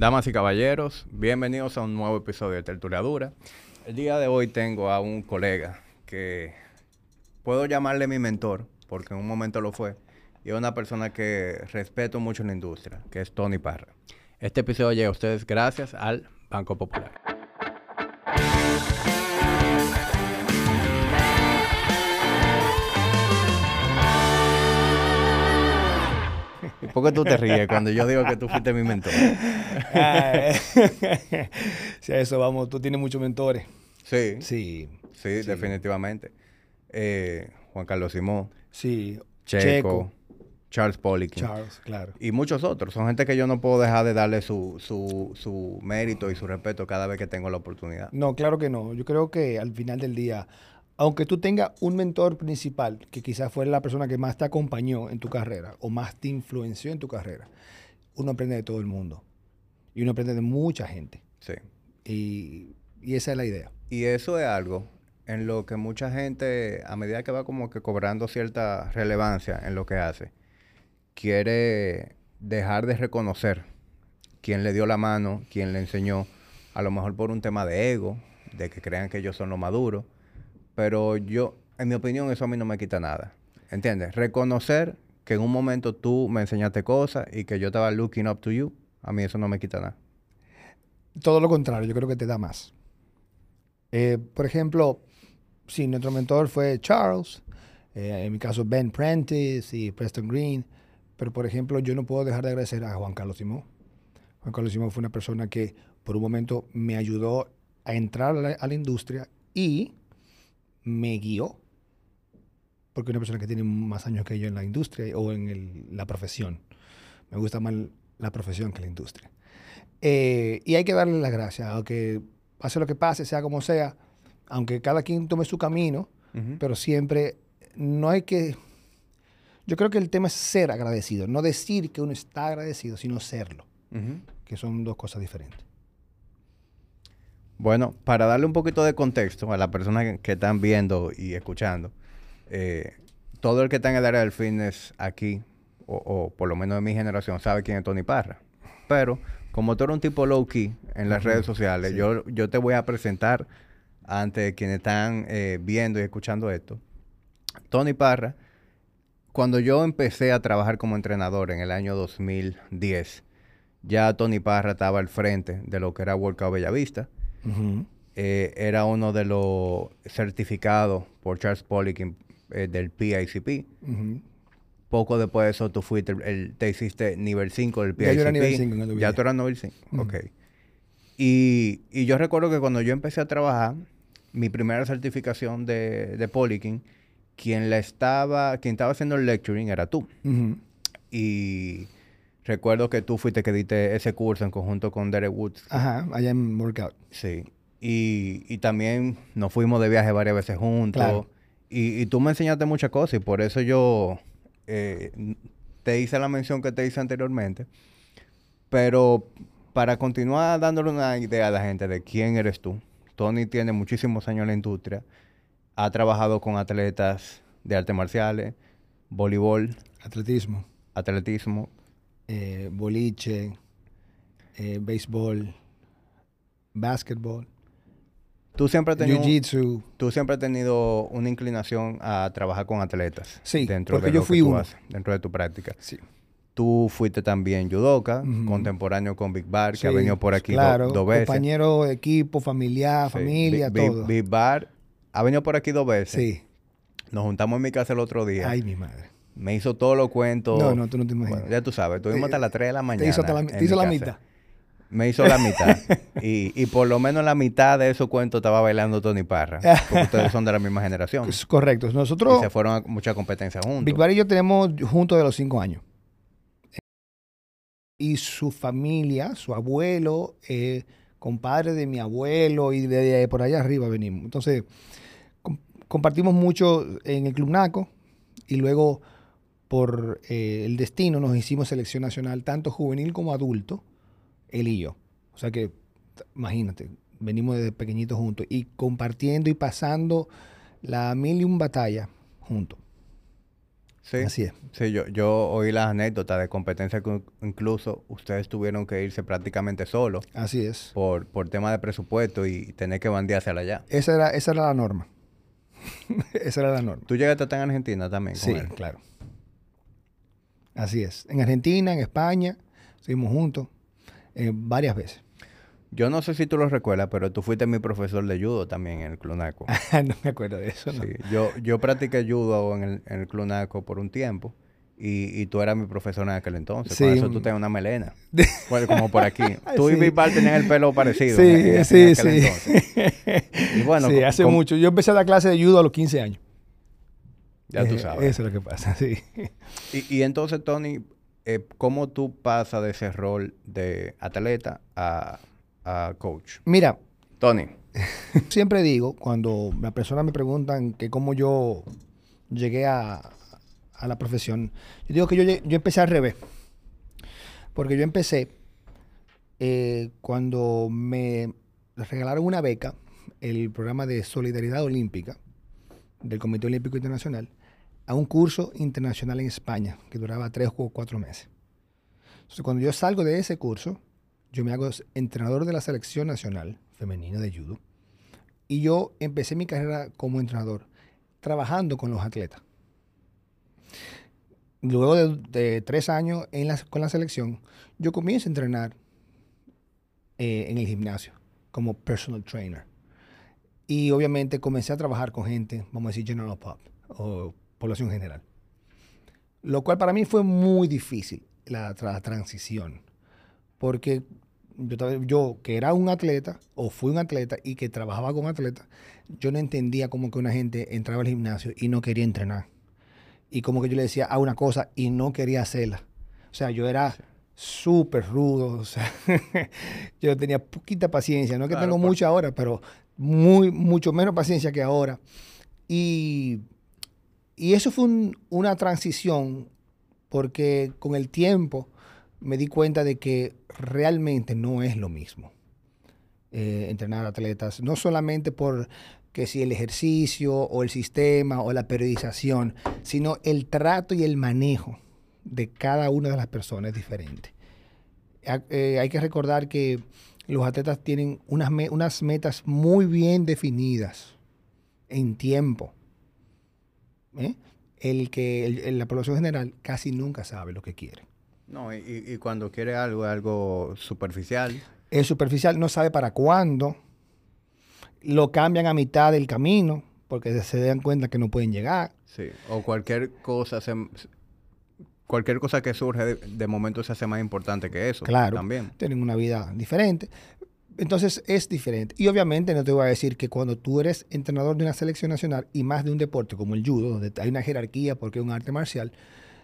Damas y caballeros, bienvenidos a un nuevo episodio de Tertuliadura. El día de hoy tengo a un colega que puedo llamarle mi mentor, porque en un momento lo fue, y es una persona que respeto mucho en la industria, que es Tony Parra. Este episodio llega a ustedes gracias al Banco Popular. ¿Y por qué tú te ríes cuando yo digo que tú fuiste mi mentor? Sí, a eso vamos. Tú tienes muchos mentores. Sí, Sí. sí, definitivamente. Eh, Juan Carlos Simón, Sí. Checo, Checo. Charles Poliquin. Charles, claro. Y muchos otros. Son gente que yo no puedo dejar de darle su, su, su mérito y su respeto cada vez que tengo la oportunidad. No, claro que no. Yo creo que al final del día, aunque tú tengas un mentor principal, que quizás fue la persona que más te acompañó en tu carrera o más te influenció en tu carrera, uno aprende de todo el mundo. Y uno aprende de mucha gente. Sí. Y, y esa es la idea. Y eso es algo en lo que mucha gente, a medida que va como que cobrando cierta relevancia en lo que hace, quiere dejar de reconocer quién le dio la mano, quién le enseñó, a lo mejor por un tema de ego, de que crean que ellos son los maduros. Pero yo, en mi opinión, eso a mí no me quita nada. ¿Entiendes? Reconocer que en un momento tú me enseñaste cosas y que yo estaba looking up to you, a mí eso no me quita nada. Todo lo contrario, yo creo que te da más. Eh, por ejemplo, si nuestro mentor fue Charles, eh, en mi caso Ben Prentice y Preston Green, pero por ejemplo yo no puedo dejar de agradecer a Juan Carlos Simón. Juan Carlos Simón fue una persona que por un momento me ayudó a entrar a la industria y me guió, porque una persona que tiene más años que yo en la industria o en el- la profesión. Me gusta más la profesión que la industria. Eh, y hay que darle las gracias, aunque pase lo que pase, sea como sea, aunque cada quien tome su camino, pero siempre no hay que... Yo creo que el tema es ser agradecido, no decir que uno está agradecido, sino serlo, que son dos cosas diferentes. Bueno, para darle un poquito de contexto a las personas que, que están viendo y escuchando, eh, todo el que está en el área del fitness aquí, o, o por lo menos de mi generación, sabe quién es Tony Parra. Pero como tú eres un tipo low key en las redes sociales, sí. yo, yo te voy a presentar ante quienes están eh, viendo y escuchando esto. Tony Parra, cuando yo empecé a trabajar como entrenador en el año 2010, ya Tony Parra estaba al frente de lo que era Workout Bellavista. Eh, era uno de los certificados por Charles Poliquin eh, del PICP. Poco después de eso tú fuiste, el, el- te hiciste nivel 5 del PICP. Ya yo era nivel cinco en el Ya video. tú eras nivel 5. Ujú. Ok. Y, y yo recuerdo que cuando yo empecé a trabajar, mi primera certificación de, de Poliquin, quien la estaba, quien estaba haciendo el lecturing era tú. Y recuerdo que tú fuiste que diste ese curso en conjunto con Derek Woods. Ajá, allá en Workout. Sí. Y, y también nos fuimos de viaje varias veces juntos. Claro. Y, y tú me enseñaste muchas cosas y por eso yo eh, te hice la mención que te hice anteriormente. Pero para continuar dándole una idea a la gente de quién eres tú, Tony tiene muchísimos años en la industria. Ha trabajado con atletas de artes marciales, voleibol, Atletismo, atletismo. Eh, boliche, eh, béisbol, básquetbol, Tú siempre has tenido... jiu-jitsu. Tú siempre has tenido una inclinación a trabajar con atletas. Sí, dentro porque de yo lo que fui tú uno. haces, dentro de tu práctica. Sí. Tú fuiste también judoka, contemporáneo con Big Bar, que ha venido por aquí do- claro, dos veces. compañero, equipo, familiar, Sí, familia, Big- todo. Big Bar ha venido por aquí dos veces. sí. Nos juntamos en mi casa el otro día. Ay, mi madre. Me hizo todos los cuentos. No, no, tú no te imaginas. Bueno, ya tú sabes, estuvimos hasta las 3 de la mañana. Te hizo, la, te hizo mitad. Me hizo la mitad. y, y por lo menos la mitad de esos cuentos estaba bailando Tony Parra. Porque ustedes son de la misma generación. Es correcto. Y Nosotros, se fueron a muchas competencias juntos. Big Bar y yo tenemos juntos de los cinco años. Y su familia, su abuelo, eh, compadre de mi abuelo y de, de por allá arriba venimos. Entonces, com- compartimos mucho en el Club Naco y luego por eh, el destino nos hicimos selección nacional, tanto juvenil como adulto, él y yo. O sea que, imagínate, venimos desde pequeñitos juntos y compartiendo y pasando la mil y un batalla juntos. Sí. Así es. Sí, yo, yo oí las anécdotas de competencia que incluso ustedes tuvieron que irse prácticamente solos Así es. por, por tema de presupuesto y tener que bandearse allá. Esa era, esa era la norma. esa era la norma. ¿Tú llegaste a estar en Argentina también con Sí, él? claro. Así es. En Argentina, en España, seguimos juntos eh, varias veces. Yo no sé si tú lo recuerdas, pero tú fuiste mi profesor de judo también en el Clunaco. no me acuerdo de eso, ¿no? Sí, yo, yo practiqué judo en el, en el Clunaco por un tiempo y, y tú eras mi profesor en aquel entonces. Sí. eso tú tenías una melena. Bueno, como por aquí. Tú y Sí. Bisbal tenían el pelo parecido. Sí, en- en sí, aquel sí. entonces. Y bueno, sí, hace mucho. Yo empecé a dar clase de judo a los 15 años. Ya tú Eh, sabes. Eso es lo que pasa, sí. Y, y entonces, Tony, eh, ¿cómo tú pasas de ese rol de atleta a, a coach? Mira, Tony, siempre digo, cuando las personas me preguntan que cómo yo llegué a, a la profesión, yo digo que yo, yo empecé al revés. Porque yo empecé eh, cuando me regalaron una beca, el programa de solidaridad olímpica del Comité Olímpico Internacional, a un curso internacional en España que duraba tres o cuatro meses. Entonces, cuando yo salgo de ese curso, yo me hago entrenador de la selección nacional femenina de judo. Y yo empecé mi carrera como entrenador trabajando con los atletas. Luego de, tres años con la selección, yo comienzo a entrenar eh, en el gimnasio como personal trainer. Y obviamente comencé a trabajar con gente, vamos a decir general pop o población general. Lo cual para mí fue muy difícil, la, tra- transición. Porque yo, yo, que era un atleta, o fui un atleta y que trabajaba con atletas, yo no entendía cómo que una gente entraba al gimnasio y no quería entrenar. Y como que yo le decía a una cosa y no quería hacerla. O sea, yo era súper rudo, o sea, yo tenía poquita paciencia, no es que Claro, tengo por- mucha ahora, pero muy, mucho menos paciencia que ahora. Y, y eso fue un- una transición porque con el tiempo me di cuenta de que realmente no es lo mismo eh, entrenar atletas, no solamente por que si el ejercicio o el sistema o la periodización, sino el trato y el manejo de cada una de las personas es diferente. Eh, hay que recordar que los atletas tienen unas, unas metas muy bien definidas en tiempo. ¿Eh? El que el- la población general casi nunca sabe lo que quiere. no, y, cuando quiere algo, es algo superficial. El superficial no sabe para cuándo. Lo cambian a mitad del camino porque se dan cuenta que no pueden llegar. Sí. O cualquier cosa se- cualquier cosa que surge de, de momento se hace más importante que eso. Claro. También. Tienen una vida diferente. Entonces es diferente. Y obviamente no te voy a decir que cuando tú eres entrenador de una selección nacional y más de un deporte como el judo, donde hay una jerarquía porque es un arte marcial,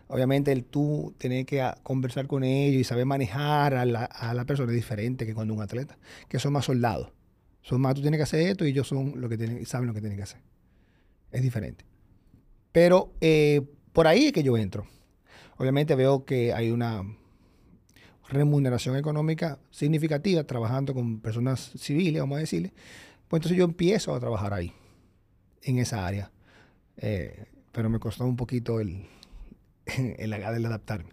obviamente el tú tener que ah, conversar con ellos y saber manejar a la, a la persona es diferente que cuando un atleta, que son más soldados. Son más, tú tienes que hacer esto y ellos son lo que tienen, saben lo que tienen que hacer. Es diferente. Pero eh, por ahí es que yo entro. Obviamente veo que hay una remuneración económica significativa trabajando con personas civiles, vamos a decirle. Pues entonces yo empiezo a trabajar ahí, en esa área. Eh, pero me costó un poquito el, el, el adaptarme.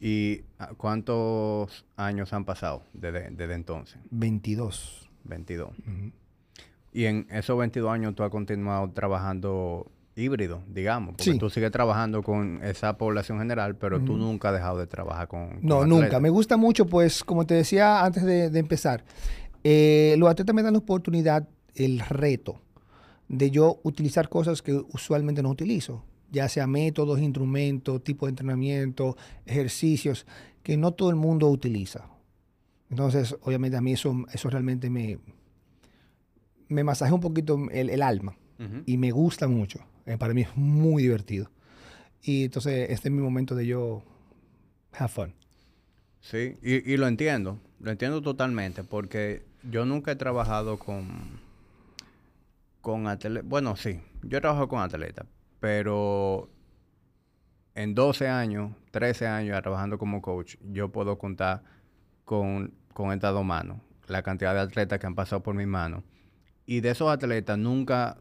¿Y cuántos años han pasado desde, desde entonces? 22. 22. Ujú. Y en esos 22 años tú has continuado trabajando híbrido, digamos. Porque Sí. tú sigues trabajando con esa población general, pero tú nunca has dejado de trabajar con. No, con nunca. atletas. Me gusta mucho, pues, como te decía antes de, de empezar, eh, los atletas me dan la oportunidad, el reto de yo utilizar cosas que usualmente no utilizo, ya sea métodos, instrumentos, tipo de entrenamiento, ejercicios, que no todo el mundo utiliza. Entonces, obviamente a mí eso, eso realmente me, me masajea un poquito el, el alma Y me gusta mucho. Eh, para mí es muy divertido. Y entonces este es mi momento de yo have fun. Sí, y, y lo entiendo, lo entiendo totalmente, porque yo nunca he trabajado con, con atletas, bueno, sí, yo he trabajado con atletas, pero en 12 años, 13 años trabajando como coach, yo puedo contar con, con estas dos manos la cantidad de atletas que han pasado por mis manos. Y de esos atletas nunca,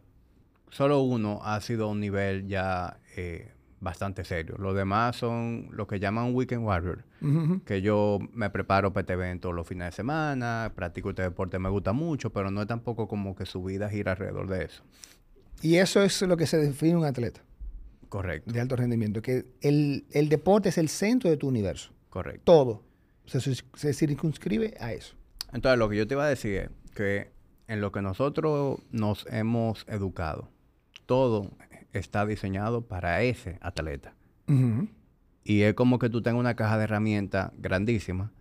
solo uno ha sido a un nivel ya eh, bastante serio. Los demás son lo que llaman weekend warrior, que yo me preparo para este evento los fines de semana, practico este deporte, me gusta mucho, pero no es tampoco como que su vida gira alrededor de eso. Y eso es lo que se define un atleta Correcto, de alto rendimiento, que el, el deporte es el centro de tu universo. correcto. Todo se, se circunscribe a eso. Entonces, lo que yo te iba a decir es que en lo que nosotros nos hemos educado, todo está diseñado para ese atleta. Y es como que tú tengas una caja de herramientas grandísima,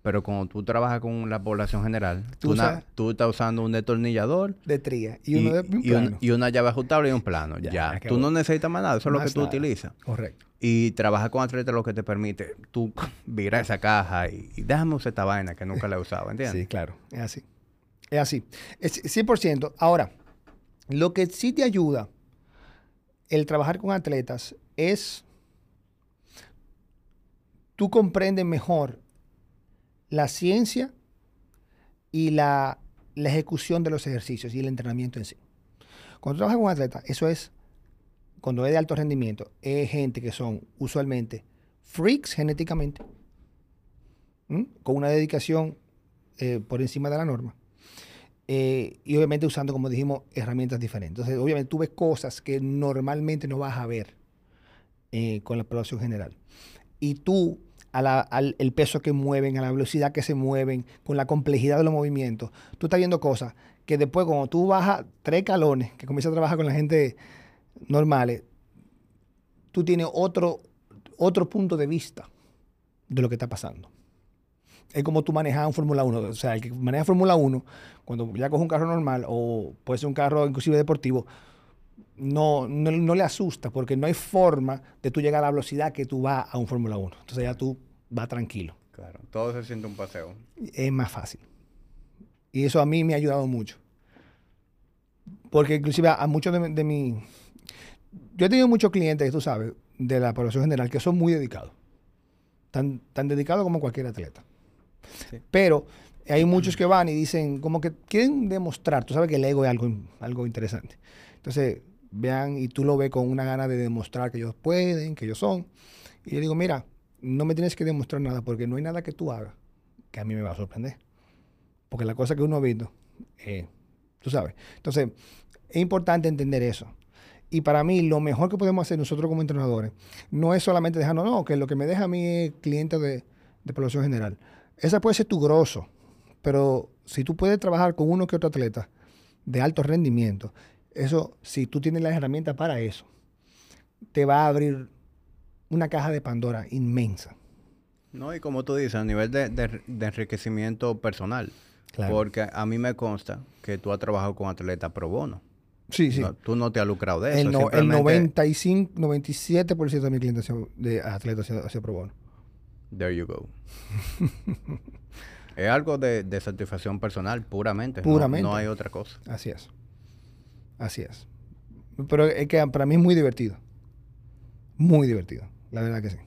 pero cuando tú trabajas con la población general, Tú estás usando un destornillador De tría. Y, uno de un y un- plano. y una llave ajustable y un plano. Ya, tú no necesitas más nada, eso es lo que tú nada. utilizas. Correcto. Y trabajar con atletas lo que te permite, tú virar esa caja y, y déjame usar esta vaina que nunca la he usado, ¿entiendes? Sí, claro. Es así. Es así. Es 100%. Ahora, lo que sí te ayuda el trabajar con atletas es tú comprendes mejor la ciencia y la, ejecución de los ejercicios y el entrenamiento en sí. Cuando trabajas con atletas, eso es, cuando es de alto rendimiento, es gente que son usualmente freaks genéticamente, con una dedicación eh, por encima de la norma. Eh, y obviamente usando, como dijimos, herramientas diferentes. Entonces, obviamente tú ves cosas que normalmente no vas a ver eh, con la población general. Y tú, al el peso que mueven, a la velocidad que se mueven, con la complejidad de los movimientos, tú estás viendo cosas que después, cuando tú bajas tres calones, que comienzas a trabajar con la gente normales, tú tienes otro, otro punto de vista de lo que está pasando es como tú manejas un Fórmula 1. O sea, el que maneja Fórmula 1, cuando ya coge un carro normal o puede ser un carro inclusive deportivo, no, no, no le asusta porque no hay forma de tú llegar a la velocidad que tú vas a un Fórmula 1. Entonces ya tú vas tranquilo. Claro, todo se siente un paseo. Es más fácil. Y eso a mí me ha ayudado mucho. Porque inclusive a, a muchos de, de. Yo he tenido muchos clientes, tú sabes, de la población general que son muy dedicados. Tan, tan dedicados como cualquier atleta. Pero hay muchos que van y dicen, como que quieren demostrar, tú sabes que el ego es algo, algo interesante. Entonces, vean y tú lo ves con una gana de demostrar que ellos pueden, que ellos son. Y yo digo, mira, no me tienes que demostrar nada porque no hay nada que tú hagas que a mí me va a sorprender. Porque la cosa que uno ha visto, eh, tú sabes. Entonces, es importante entender eso. Y para mí, lo mejor que podemos hacer nosotros como entrenadores no es solamente dejarnos, no, que lo que me deja a mí es cliente de, de población general. Esa puede ser tu grosso, pero si tú puedes trabajar con uno que otro atleta de alto rendimiento, eso, si tú tienes las herramientas para eso, te va a abrir una caja de Pandora inmensa. No, y como tú dices, a nivel de, de- de enriquecimiento personal. Claro. Porque a mí me consta que tú has trabajado con atletas pro bono. Sí, sí. No, tú no te has lucrado de eso. el, no- el simplemente- 95, 97% de mi clientes de atletas hacia, hacia pro bono. There you go. es algo de, de satisfacción personal, puramente. no- Puramente. No, hay otra cosa. Así es. Así es. Pero es que para mí es muy divertido. Muy divertido. La verdad que sí.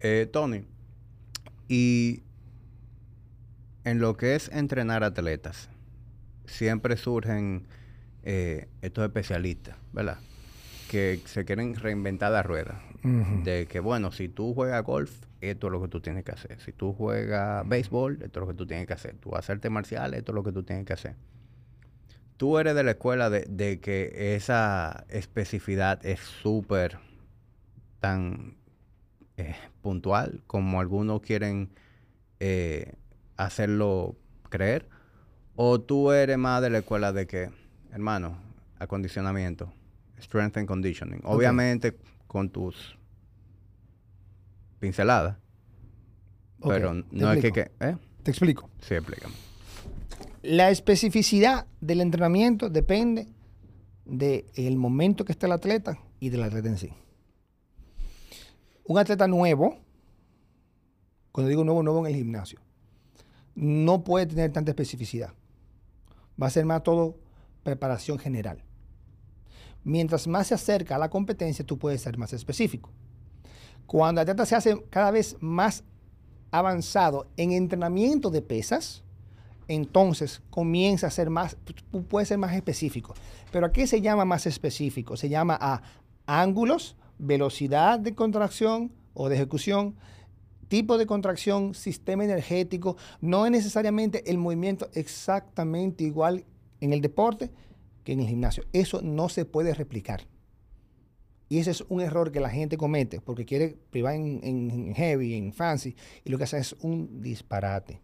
Eh, Tony, y en lo que es entrenar atletas, siempre surgen eh, estos especialistas, ¿verdad? Que se quieren reinventar la rueda. De que, bueno, si tú juegas golf, esto es lo que tú tienes que hacer. Si tú juegas béisbol, esto es lo que tú tienes que hacer. Tú vas a hacerte marcial, esto es lo que tú tienes que hacer. Tú eres de la escuela de, de que esa especificidad es súper tan eh, puntual como algunos quieren eh, hacerlo creer. O tú eres más de la escuela de que, hermano, acondicionamiento, strength and conditioning. Obviamente con tus pinceladas. Pero no es que- ¿eh? Te explico. Sí, explícame. La especificidad del entrenamiento depende del momento que está el atleta y del atleta en sí. Un atleta nuevo, cuando digo nuevo, nuevo en el gimnasio, no puede tener tanta especificidad. Va a ser más todo preparación general. Mientras más se acerca a la competencia, tú puedes ser más específico. Cuando el atleta se hace cada vez más avanzado en entrenamiento de pesas, entonces comienza a ser más, puede ser más específico. Pero ¿a qué se llama más específico? Se llama a ángulos, velocidad de contracción o de ejecución, tipo de contracción, sistema energético. No es necesariamente el movimiento exactamente igual en el deporte que en el gimnasio. Eso no se puede replicar. Y ese es un error que la gente comete porque quiere privar en, heavy, en fancy, y lo que hace es un disparate.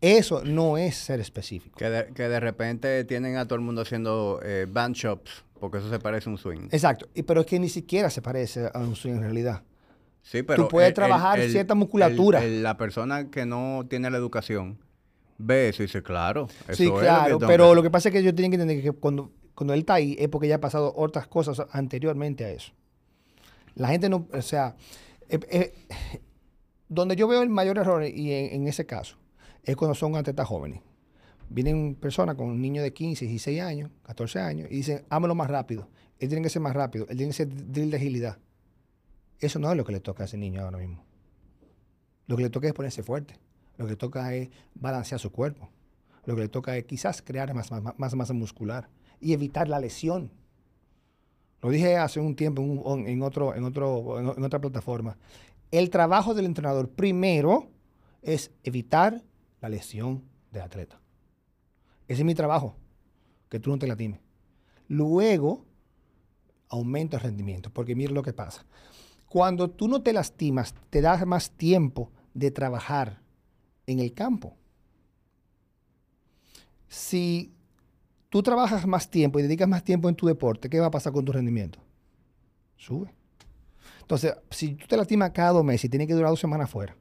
Eso no es ser específico. Que de, repente tienen a todo el mundo haciendo eh, band shops, porque eso se parece a un swing. Exacto, y, pero es que ni siquiera se parece a un swing en realidad. Sí, pero Tú puedes trabajar cierta musculatura. la persona que no tiene la educación ve eso y dice, claro. Eso sí, claro, pero lo que pasa es que ellos tienen que entender que cuando, cuando él está ahí es porque ya ha pasado otras cosas anteriormente a eso. La gente no, o sea, eh, eh, donde yo veo el mayor error y en ese caso es cuando son atletas jóvenes. Vienen personas con un niño de 15, 16 años, 14 años, y dicen, hámelo más rápido. Él tiene que ser más rápido, él tiene que ser drill de agilidad. Eso no es lo que le toca a ese niño ahora mismo. Lo que le toca es ponerse fuerte. Lo que toca es balancear su cuerpo. Lo que le toca es quizás crear más, masa muscular y evitar la lesión. Lo dije hace un tiempo en, otra plataforma. El trabajo del entrenador primero es evitar la lesión del atleta. Ese es mi trabajo, que tú no te lastimes. Luego, aumenta el rendimiento, porque mira lo que pasa. Cuando tú no te lastimas, te das más tiempo de trabajar en el campo. Si tú trabajas más tiempo y dedicas más tiempo en tu deporte, ¿qué va a pasar con tu rendimiento? Sube. Entonces, si tú te lastimas cada dos meses y tienes que durar dos semanas fuera,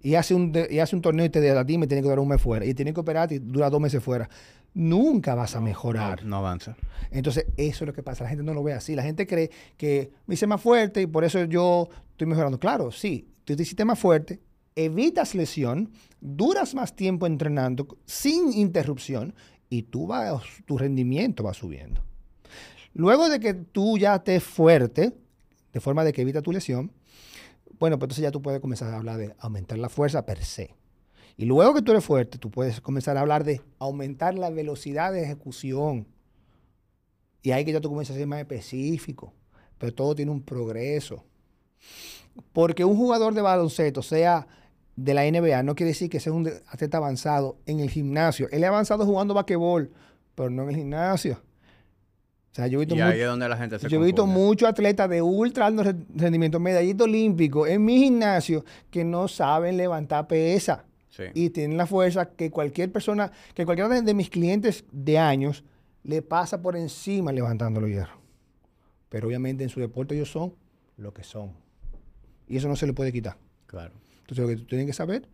y hace un, y hace un torneo y te de la y tiene que durar un mes fuera. Y tiene que operar y dura dos meses fuera. Nunca vas a mejorar. No, avanza. Entonces, eso es lo que pasa. La gente no lo ve así. La gente cree que me hice más fuerte y por eso yo estoy mejorando. Claro, sí, tú te hiciste más fuerte, evitas lesión, duras más tiempo entrenando sin interrupción y tú vas, tu rendimiento va subiendo. Luego de que tú ya estés fuerte, de forma de que evita tu lesión, bueno, pues entonces ya tú puedes comenzar a hablar de aumentar la fuerza per se. Y luego que tú eres fuerte, tú puedes comenzar a hablar de aumentar la velocidad de ejecución. Y ahí que ya tú comienzas a ser más específico. Pero todo tiene un progreso. Porque un jugador de baloncesto, sea de la NBA, no quiere decir que sea un atleta avanzado en el gimnasio. Él es avanzado jugando basquetbol, pero no en el gimnasio yo he visto y ahí es donde la gente se Yo he visto muchos atletas de ultra alto rendimiento, medallista olímpico, en mi gimnasio, que no saben levantar pesa. Y tienen la fuerza que cualquier persona, que cualquiera de, mis clientes de años le pasa por encima levantando los hierros. Pero obviamente en su deporte ellos son lo que son. Y eso no se le puede quitar. Claro. Entonces lo que tú tienes que saber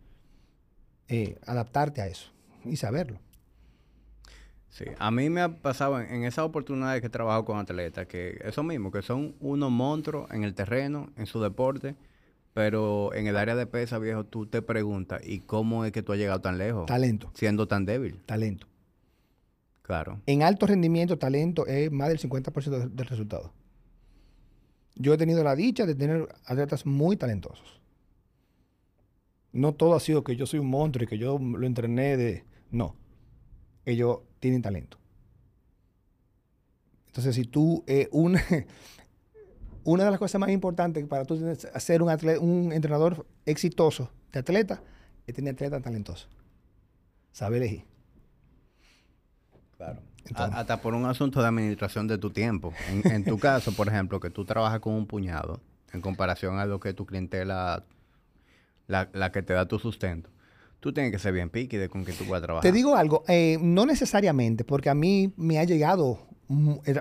es adaptarte a eso y saberlo. Sí, a mí me ha pasado en, esas oportunidades que he trabajado con atletas, que eso mismo, que son unos monstruos en el terreno, en su deporte, pero en el área de pesa, viejo, tú te preguntas, ¿y cómo es que tú has llegado tan lejos? Talento. Siendo tan débil. Talento. Claro. En alto rendimiento, talento es más del 50% del resultado. Yo he tenido la dicha de tener atletas muy talentosos. No todo ha sido que yo soy un monstruo y que yo lo entrené de... No. Ellos tienen talento. Entonces, si tú, eh, una, una de las cosas más importantes para tú ser un, un entrenador exitoso de atleta es tener atleta talentoso. Saber elegir. Claro. hasta por un asunto de administración de tu tiempo. En, en tu caso, por ejemplo, que tú trabajas con un puñado en comparación a lo que tu clientela, la, la que te da tu sustento tú tienes que ser bien piqui de con que tú a trabajar. Te digo algo, eh, no necesariamente, porque a mí me ha llegado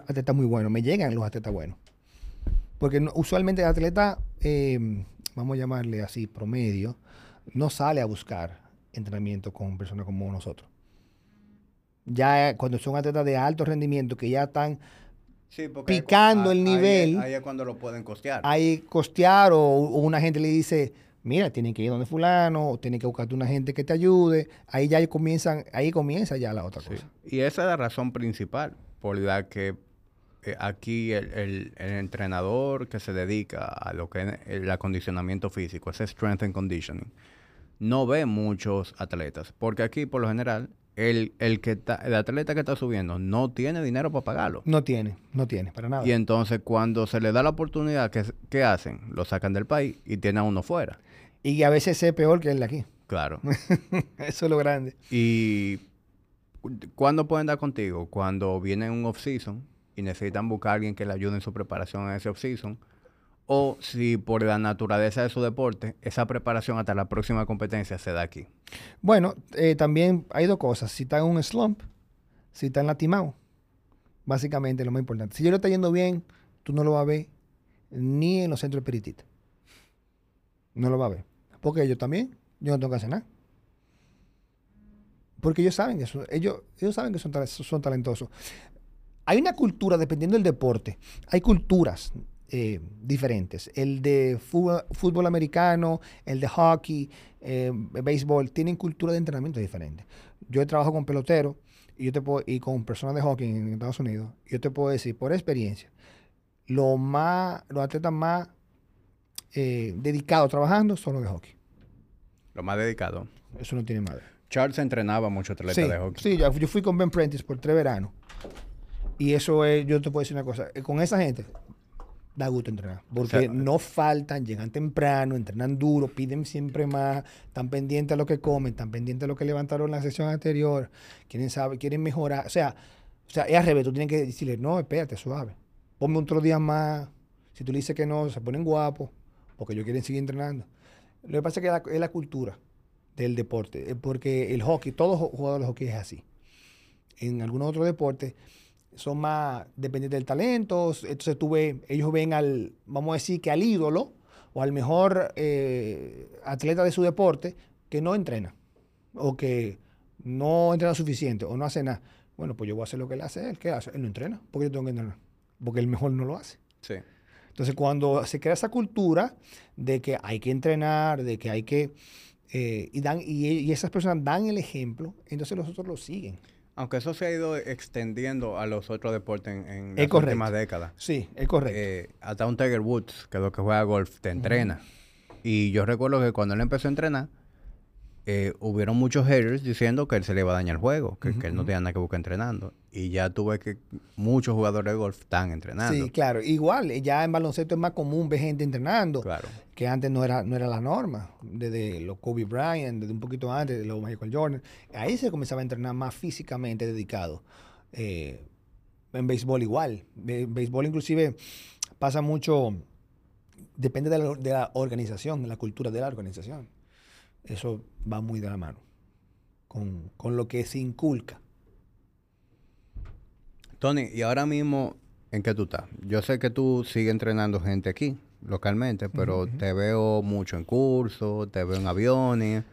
atletas muy buenos, me llegan los atletas buenos. Porque usualmente el atleta, eh, vamos a llamarle así, promedio, no sale a buscar entrenamiento con personas como nosotros. Ya cuando son atletas de alto rendimiento que ya están picando el nivel. Ahí, es cuando lo pueden costear. Ahí costear o una gente le dice, mira, tienen que ir donde fulano, o tienen que buscarte una gente que te ayude. Ahí ya comienzan, ahí comienza ya la otra cosa. Y esa es la razón principal por la que eh, aquí el, entrenador que se dedica a lo que es el acondicionamiento físico, ese strength and conditioning, no ve muchos atletas. Porque aquí, por lo general, el, el, que está, el atleta que está subiendo no tiene dinero para pagarlo. No tiene, no tiene, para nada. Y entonces cuando se le da la oportunidad, ¿qué, qué hacen? Lo sacan del país y tienen a uno fuera. Y a veces es peor que el de aquí. Claro. Eso es lo grande. ¿Y cuándo pueden dar contigo? Cuando viene un off-season y necesitan buscar a alguien que le ayude en su preparación en ese off-season. O si por la naturaleza de su deporte, esa preparación hasta la próxima competencia se da aquí. Bueno, eh, también hay dos cosas. Si está en un slump, si está en latimado. Básicamente lo más importante. Si yo lo está yendo bien, tú no lo vas a ver ni en los centros espiritistas. No lo vas a ver. Porque ellos también, yo no tengo que hacer nada. Porque ellos saben que son, ellos, ellos saben que son, son talentosos. Hay una cultura, dependiendo del deporte, hay culturas eh, diferentes. El de fútbol, americano, el de hockey, eh, béisbol, tienen cultura de entrenamiento diferente. Yo he trabajado con peloteros y, yo te puedo, y con personas de hockey en Estados Unidos. Yo te puedo decir, por experiencia, lo más, los atletas más eh, dedicados trabajando son los de hockey. Lo más dedicado. Eso no tiene madre. Charles entrenaba mucho atleta Sí, de hockey. sí, yo, yo fui con Ben Prentice por tres veranos. Y eso es, yo te puedo decir una cosa, eh, con esa gente da gusto entrenar. Porque O sea, no faltan, llegan temprano, entrenan duro, piden siempre más, están pendientes a lo que comen, están pendientes a lo que levantaron en la sesión anterior, quieren saber, quieren mejorar. O sea, o sea, es al revés, tú tienes que decirle, no, espérate, suave. Ponme otro día más. Si tú le dices que no, se ponen guapos, porque ellos quieren seguir entrenando. Lo que pasa es que es la cultura del deporte, eh, porque el hockey, todos los jugadores de hockey es así. En algunos otros deportes son más dependientes del talento, entonces tú ves, ellos ven al, vamos a decir que al ídolo o al mejor eh, atleta de su deporte que no entrena o que no entrena suficiente o no hace nada. Bueno, pues yo voy a hacer lo que él hace él. ¿Qué hace? Él no entrena. ¿Por qué yo tengo que entrenar? Porque el mejor no lo hace. Sí. Entonces, cuando se crea esa cultura de que hay que entrenar, de que hay que... eh, y, dan, y, y esas personas dan el ejemplo, entonces los otros lo siguen. Aunque eso se ha ido extendiendo a los otros deportes en, las correcto. últimas décadas. Sí, es correcto. Eh, hasta un Tiger Woods, que es lo que juega golf, te entrena. Y yo recuerdo que cuando él empezó a entrenar, eh, hubieron muchos haters diciendo que él se le iba a dañar el juego, que, que él no tenía nada que buscar entrenando. Y ya tuve que muchos jugadores de golf están entrenando. sí, claro. Igual, eh, ya en baloncesto es más común ver gente entrenando, Claro. que antes no era, no era la norma. Desde los Kobe Bryant, desde un poquito antes, de los Michael Jordan. Ahí se comenzaba a entrenar más físicamente dedicado. Eh, en béisbol igual. En béisbol inclusive pasa mucho, depende de la, de la organización, de la cultura de la organización. Eso va muy de la mano con, con lo que se inculca. Tony, y ahora mismo, ¿en qué tú estás? Yo sé que tú sigues entrenando gente aquí, localmente, pero te veo mucho en cursos, te veo en aviones.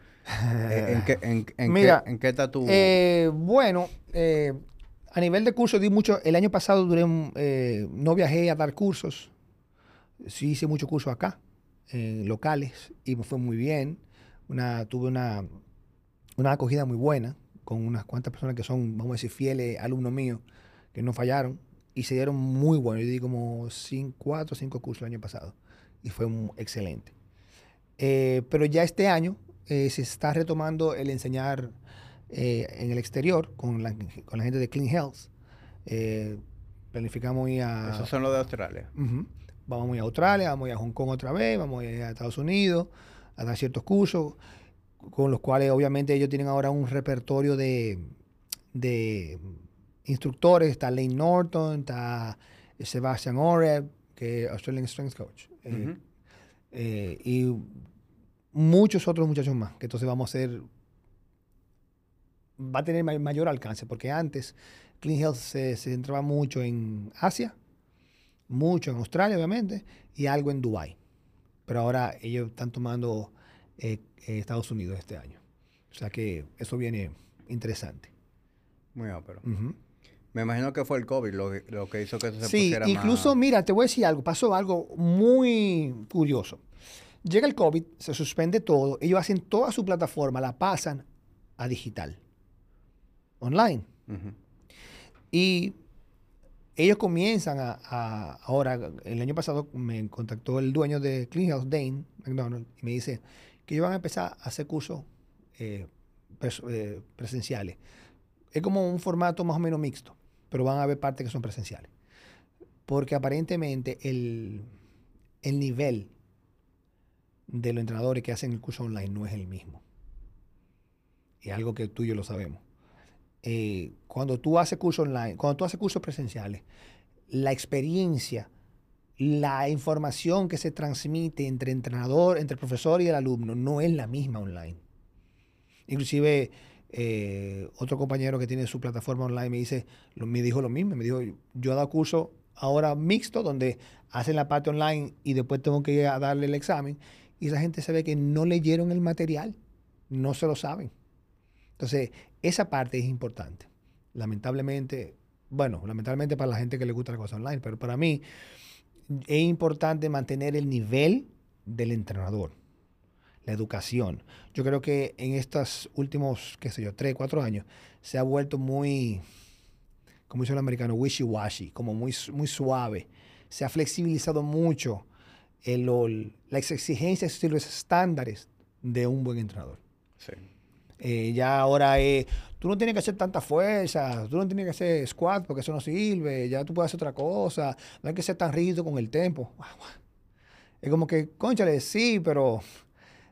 Eh, ¿En qué, en, en Mira, qué, en qué estás tú? Eh, bueno, eh, a nivel de cursos di mucho. El año pasado duré, un- eh, no viajé a dar cursos. Sí hice muchos cursos acá, eh, locales, y me fue muy bien. Una, tuve una, una acogida muy buena con unas cuantas personas que son, vamos a decir, fieles alumnos míos, que no fallaron y se dieron muy buenos. Yo di como cinco, cuatro o cinco cursos el año pasado y fue excelente. Eh, pero ya este año eh, se está retomando el enseñar eh, en el exterior con la, con la gente de Clean Health. Eh, planificamos ir a... Esos son los de Australia. Vamos a ir a Australia, vamos a ir a Hong Kong otra vez, vamos a ir a Estados Unidos a dar ciertos cursos, con los cuales obviamente ellos tienen ahora un repertorio de, de instructores. Está Lane Norton, está Sebastian Oreb, que es Australian Strength Coach. Eh, eh, y muchos otros muchachos más, que entonces vamos a hacer, va a tener ma- mayor alcance, porque antes Clean Health se, se centraba mucho en Asia, mucho en Australia, obviamente, y algo en Dubai. Pero ahora ellos están tomando eh, eh, Estados Unidos este año. O sea que eso viene interesante. Muy ápero. Ujú. Me imagino que fue el COVID lo, que- lo que hizo que eso se Sí, pusiera incluso, más... mira, te voy a decir algo, pasó algo muy curioso. Llega el COVID, se suspende todo, ellos hacen toda su plataforma, la pasan a digital, online. Y ellos comienzan a, ahora, el año pasado me contactó el dueño de Clean House, Dane McDonald, y me dice, que ellos van a empezar a hacer cursos eh, eh, presenciales. Es como un formato más o menos mixto, pero van a haber partes que son presenciales. Porque aparentemente el, el nivel de los entrenadores que hacen el curso online no es el mismo. Es algo que tú y yo lo sabemos. Eh, cuando tú haces cursos online, cuando tú haces cursos presenciales, la experiencia, la información que se transmite entre entrenador, entre profesor y el alumno no es la misma online. Inclusive eh, otro compañero que tiene su plataforma online me dice, me dijo lo mismo, me dijo, yo he dado curso ahora mixto donde hacen la parte online y después tengo que ir a darle el examen y esa gente se ve que no leyeron el material, no se lo saben. Entonces, esa parte es importante. Lamentablemente, bueno, lamentablemente para la gente que le gusta la cosa online, pero para mí es importante mantener el nivel del entrenador, la educación. Yo creo que en estos últimos, qué sé yo, tres, cuatro años, se ha vuelto muy, como dice el americano, wishy-washy, como muy, muy suave. Se ha flexibilizado mucho las exigencias y los estándares de un buen entrenador. Sí. Eh, ya ahora es, tú no tienes que hacer tanta fuerza, tú no tienes que hacer squat porque eso no sirve, ya tú puedes hacer otra cosa, no hay que ser tan rígido con el tempo. Es como que, conchale, sí, pero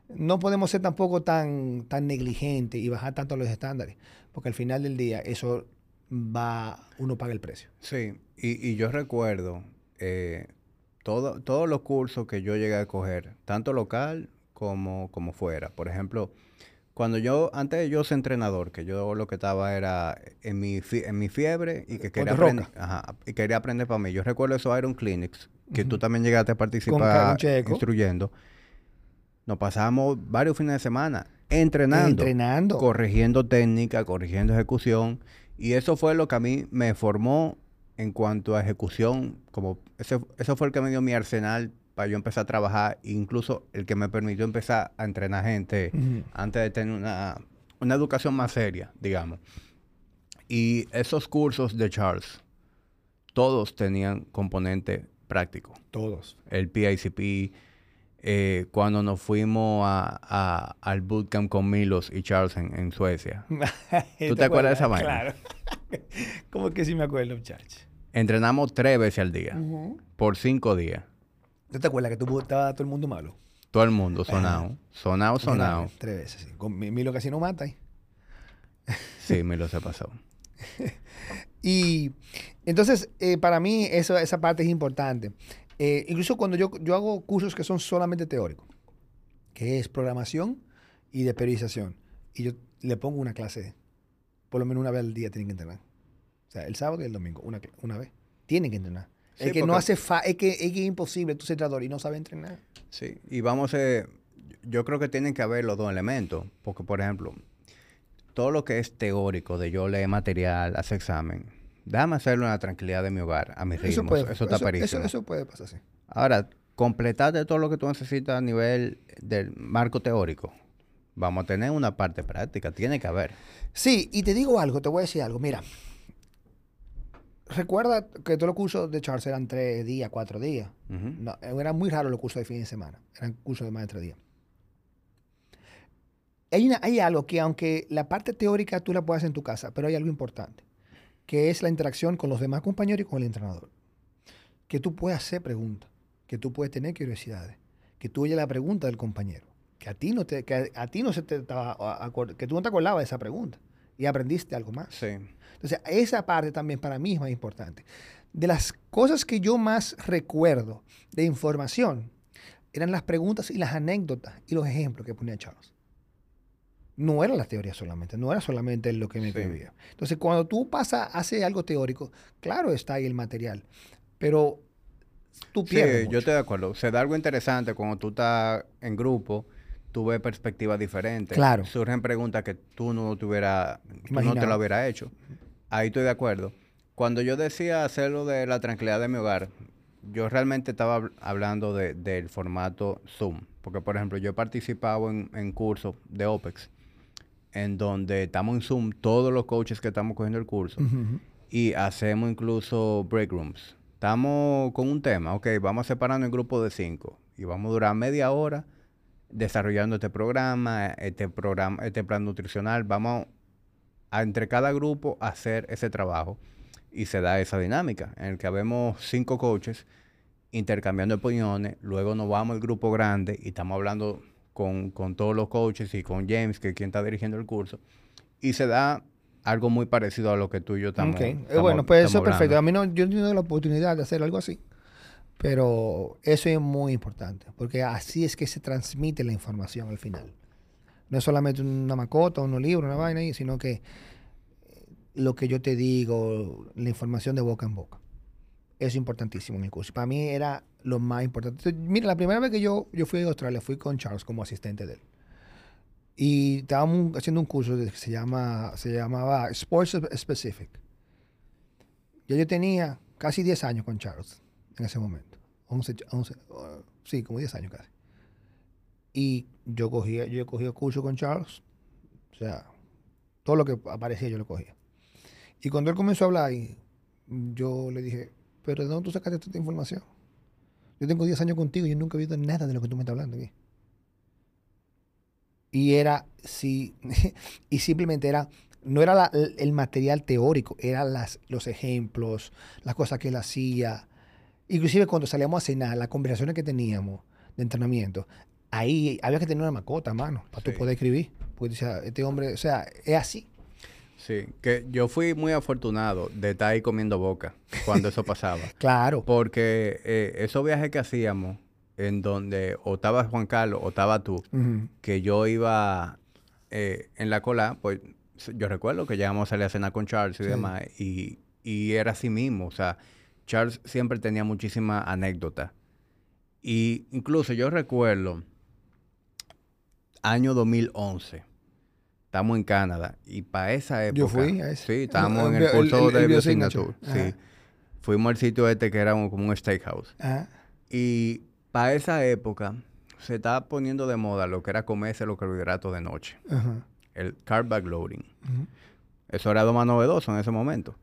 no podemos ser tampoco tan, tan negligentes y bajar tanto los estándares, porque al final del día eso va, uno paga el precio. Sí, y, y yo recuerdo eh, todo- todos los cursos que yo llegué a coger, tanto local como, como fuera. Por ejemplo, cuando yo, antes de yo ser entrenador, que yo lo que estaba era en mi, en mi fiebre y que quería, aprender, ajá, y quería aprender para mí. Yo recuerdo esos Iron Clinics, que tú también llegaste a participar instruyendo. Nos pasábamos varios fines de semana entrenando Entrenando. corrigiendo técnica, corrigiendo ejecución. Y eso fue lo que a mí me formó en cuanto a ejecución. Como ese, eso fue el que me dio mi arsenal para yo empezar a trabajar. incluso el que me permitió empezar a entrenar gente antes de tener una, una educación más seria, digamos. Y esos cursos de Charles, todos tenían componente práctico Todos. el PICP, eh, cuando nos fuimos a, a- al bootcamp con Milos y Charles en, en Suecia. ¿Tú te acuerdas de esa vaina? Claro. ¿Cómo que sí me acuerdo, muchachos? Entrenamos tres veces al día, por cinco días. ¿Tú te acuerdas que tú estaba todo el mundo malo? Todo el mundo sonado, sonado, sonado. Tres veces, sí. Con mi- Milo casi no mata ahí. Sí, Milos se pasó. Y entonces, eh, para mí, eso, esa parte es importante. Eh, incluso cuando yo, yo hago cursos que son solamente teóricos, que es programación y de periodización, y yo le pongo una clase, por lo menos una vez al día tienen que entrenar. O sea, el sábado y el domingo, una, una vez. Tienen que entrenar. Sí, es que no hace fa es que, es que es imposible tú ser entrenador y no sabes entrenar. Sí, y vamos a... Yo creo que tienen que haber los dos elementos, porque por ejemplo, todo lo que es teórico de yo leer material, hacer examen, déjame hacerlo en la tranquilidad de mi hogar, a mi ritmo. Eso, puede, está eso, eso, eso puede pasar, sí. Ahora, completarte todo lo que tú necesitas a nivel del marco teórico. Vamos a tener una parte práctica, tiene que haber. Sí, y te digo algo, te voy a decir algo. Mira, recuerda que todos los cursos de Charles eran tres días, cuatro días. No, eran muy raros los cursos de fin de semana. Eran cursos de más de tres días. Hay, una- hay algo que, aunque la parte teórica tú la hacer en tu casa, pero hay algo importante, que es la interacción con los demás compañeros y con el entrenador. Que tú puedes hacer preguntas, que tú puedes tener curiosidades, que tú oyes la pregunta del compañero, que a ti no, te, que a, a ti no se te que tú no te acordabas de esa pregunta y aprendiste algo más. Sí. Entonces, esa parte también para mí es más importante. De las cosas que yo más recuerdo de información eran las preguntas y las anécdotas y los ejemplos que ponía Charles. No era la teoría solamente, no era solamente lo que me Sí. escribía. Entonces, cuando tú pasas, haces algo teórico, claro está ahí el material, pero tú Sí, pierdes. yo estoy de acuerdo. Se da algo interesante cuando tú estás en grupo, tú ves perspectivas diferentes. Claro. Surgen preguntas que tú no te hubiera, tú no te lo hubieras hecho. Ahí estoy de acuerdo. Cuando yo decía hacerlo de la tranquilidad de mi hogar, yo realmente estaba habl- hablando de- del formato Zoom. Porque, por ejemplo, yo he participado en, en cursos de OPEX, en donde estamos en Zoom, todos los coaches que estamos cogiendo el curso, y hacemos incluso break rooms. Estamos con un tema, ok, vamos a separarnos en grupos de cinco y vamos a durar media hora desarrollando este programa, este programa, este plan nutricional. Vamos a entre cada grupo hacer ese trabajo y se da esa dinámica en el que habemos cinco coaches intercambiando opiniones, luego nos vamos al grupo grande y estamos hablando con, todos los coaches y con James, que es quien está dirigiendo el curso, y se da algo muy parecido a lo que tú y yo estamos. Okay. Eh, bueno, pues eso es perfecto. A mí no, yo no tengo la oportunidad de hacer algo así. Pero eso es muy importante, porque así es que se transmite la información al final. No es solamente una macota, unos libros, una vaina, sino que lo que yo te digo, la información de boca en boca. Es importantísimo en el curso. Para mí era lo más importante. mira, la primera vez que yo, yo fui a Australia fui con Charles como asistente de él. Y estábamos haciendo un curso que se, llama, se llamaba Sports Specific. Ya yo tenía casi 10 años con Charles en ese momento. 11, 11 sí, como 10 años casi. Y yo cogía, yo cogía el curso con Charles. O sea, todo lo que aparecía yo lo cogía. Y cuando él comenzó a hablar, yo le dije, pero ¿de dónde tú sacaste esta información? Yo tengo 10 años contigo y yo nunca he visto nada de lo que tú me estás hablando aquí. Y era, sí, y simplemente era, no era el material teórico, eran los ejemplos, las cosas que él hacía, Inclusive cuando salíamos a cenar, las conversaciones que teníamos de entrenamiento, ahí había que tener una macota, mano, para tú poder escribir. Porque decía, este hombre, o sea, es así. Sí, que yo fui muy afortunado de estar ahí comiendo boca cuando eso pasaba. claro. Porque eh, esos viajes que hacíamos, en donde o estaba Juan Carlos o estaba tú, que yo iba eh, en la cola, pues yo recuerdo que llegamos a salir a cenar con Charles y demás, y, y era así mismo, o sea, Charles siempre tenía muchísimas anécdotas. Y incluso yo recuerdo, año 2011, estamos en Canadá y para esa época... Yo fui a ese. Sí, estábamos en el curso de biosignatura. Sí. Fuimos al sitio este que era como un steakhouse. Y para esa época se estaba poniendo de moda lo que era comerse los carbohidratos de noche. El carb backloading. Eso era lo más novedoso en ese momento.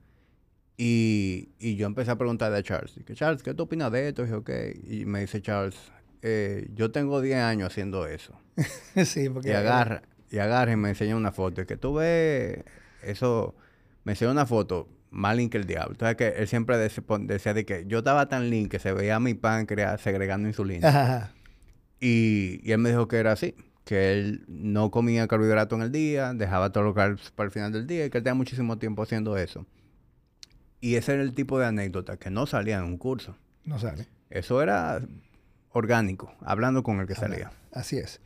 Y, y yo empecé a preguntarle a Charles, que Charles, ¿qué tú opinas de esto? Y dije, ok. Y me dice Charles, eh, yo tengo 10 años haciendo eso. sí, porque... Y agarra, y agarra y me enseña una foto. Y que tú ves eso, me enseñó una foto más lean que el diablo. Entonces que él siempre decía, de que yo estaba tan lean que se veía mi páncreas segregando insulina. Y, y él me dijo que era así que él no comía carbohidratos en el día, dejaba todo lo para el final del día y que él tenía muchísimo tiempo haciendo eso. Y ese era el tipo de anécdota que no salía en un curso. No sale. Eso era orgánico, hablando con el que salía. Así es.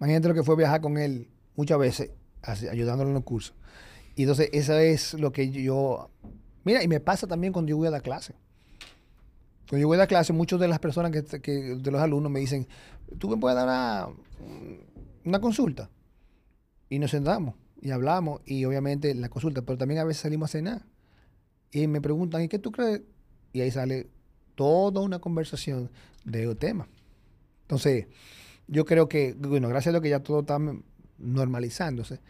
Imagínate lo que fue viajar con él muchas veces, ayudándolo en los cursos. Y entonces, eso es lo que yo... Mira, y me pasa también cuando yo voy a dar clase. Cuando yo voy a dar clase, muchas de las personas que, de los alumnos me dicen, ¿tú me puedes dar una, una consulta? Y nos sentamos y hablamos, y obviamente la consulta, pero también a veces salimos a cenar y me preguntan, ¿y qué tú crees? Y ahí sale toda una conversación de tema. Entonces, yo creo que, bueno, gracias a Dios que ya todo está normalizándose.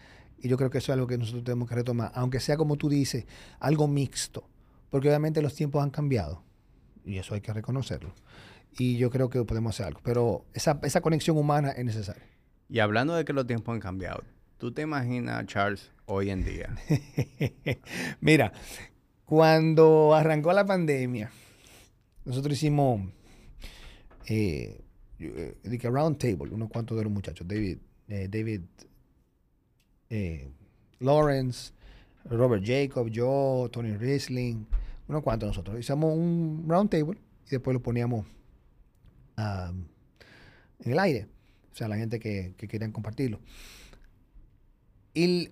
Y yo creo que eso es algo que nosotros tenemos que retomar, aunque sea como tú dices, algo mixto, porque obviamente los tiempos han cambiado y eso hay que reconocerlo. Y yo creo que podemos hacer algo, pero esa, esa conexión humana es necesaria. Y hablando de que los tiempos han cambiado, ¿tú te imaginas, Charles, hoy en día? Mira, cuando arrancó la pandemia, nosotros hicimos eh, eh round table, unos cuantos de los muchachos, David, eh, David eh, Lawrence, Robert Jacob, yo, Tony Riesling, unos cuantos nosotros. Hicimos un round table y después lo poníamos en el aire, o sea, la gente que querían compartirlo. Y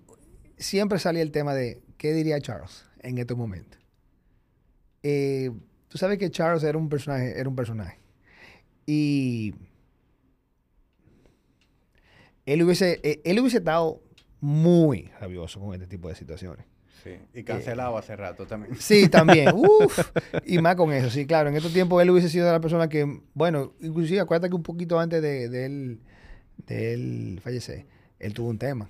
siempre salía el tema de, ¿qué diría Charles? En estos momentos. Eh, tú sabes que Charles era un personaje, era un personaje. Y él hubiese, eh, él hubiese estado muy rabioso con este tipo de situaciones. Sí, y cancelado hace rato también. Sí, también. Uf, y más con eso, sí, claro. En estos tiempos él hubiese sido la persona que, bueno, inclusive acuérdate que un poquito antes de, de él, de él fallecer, él tuvo un tema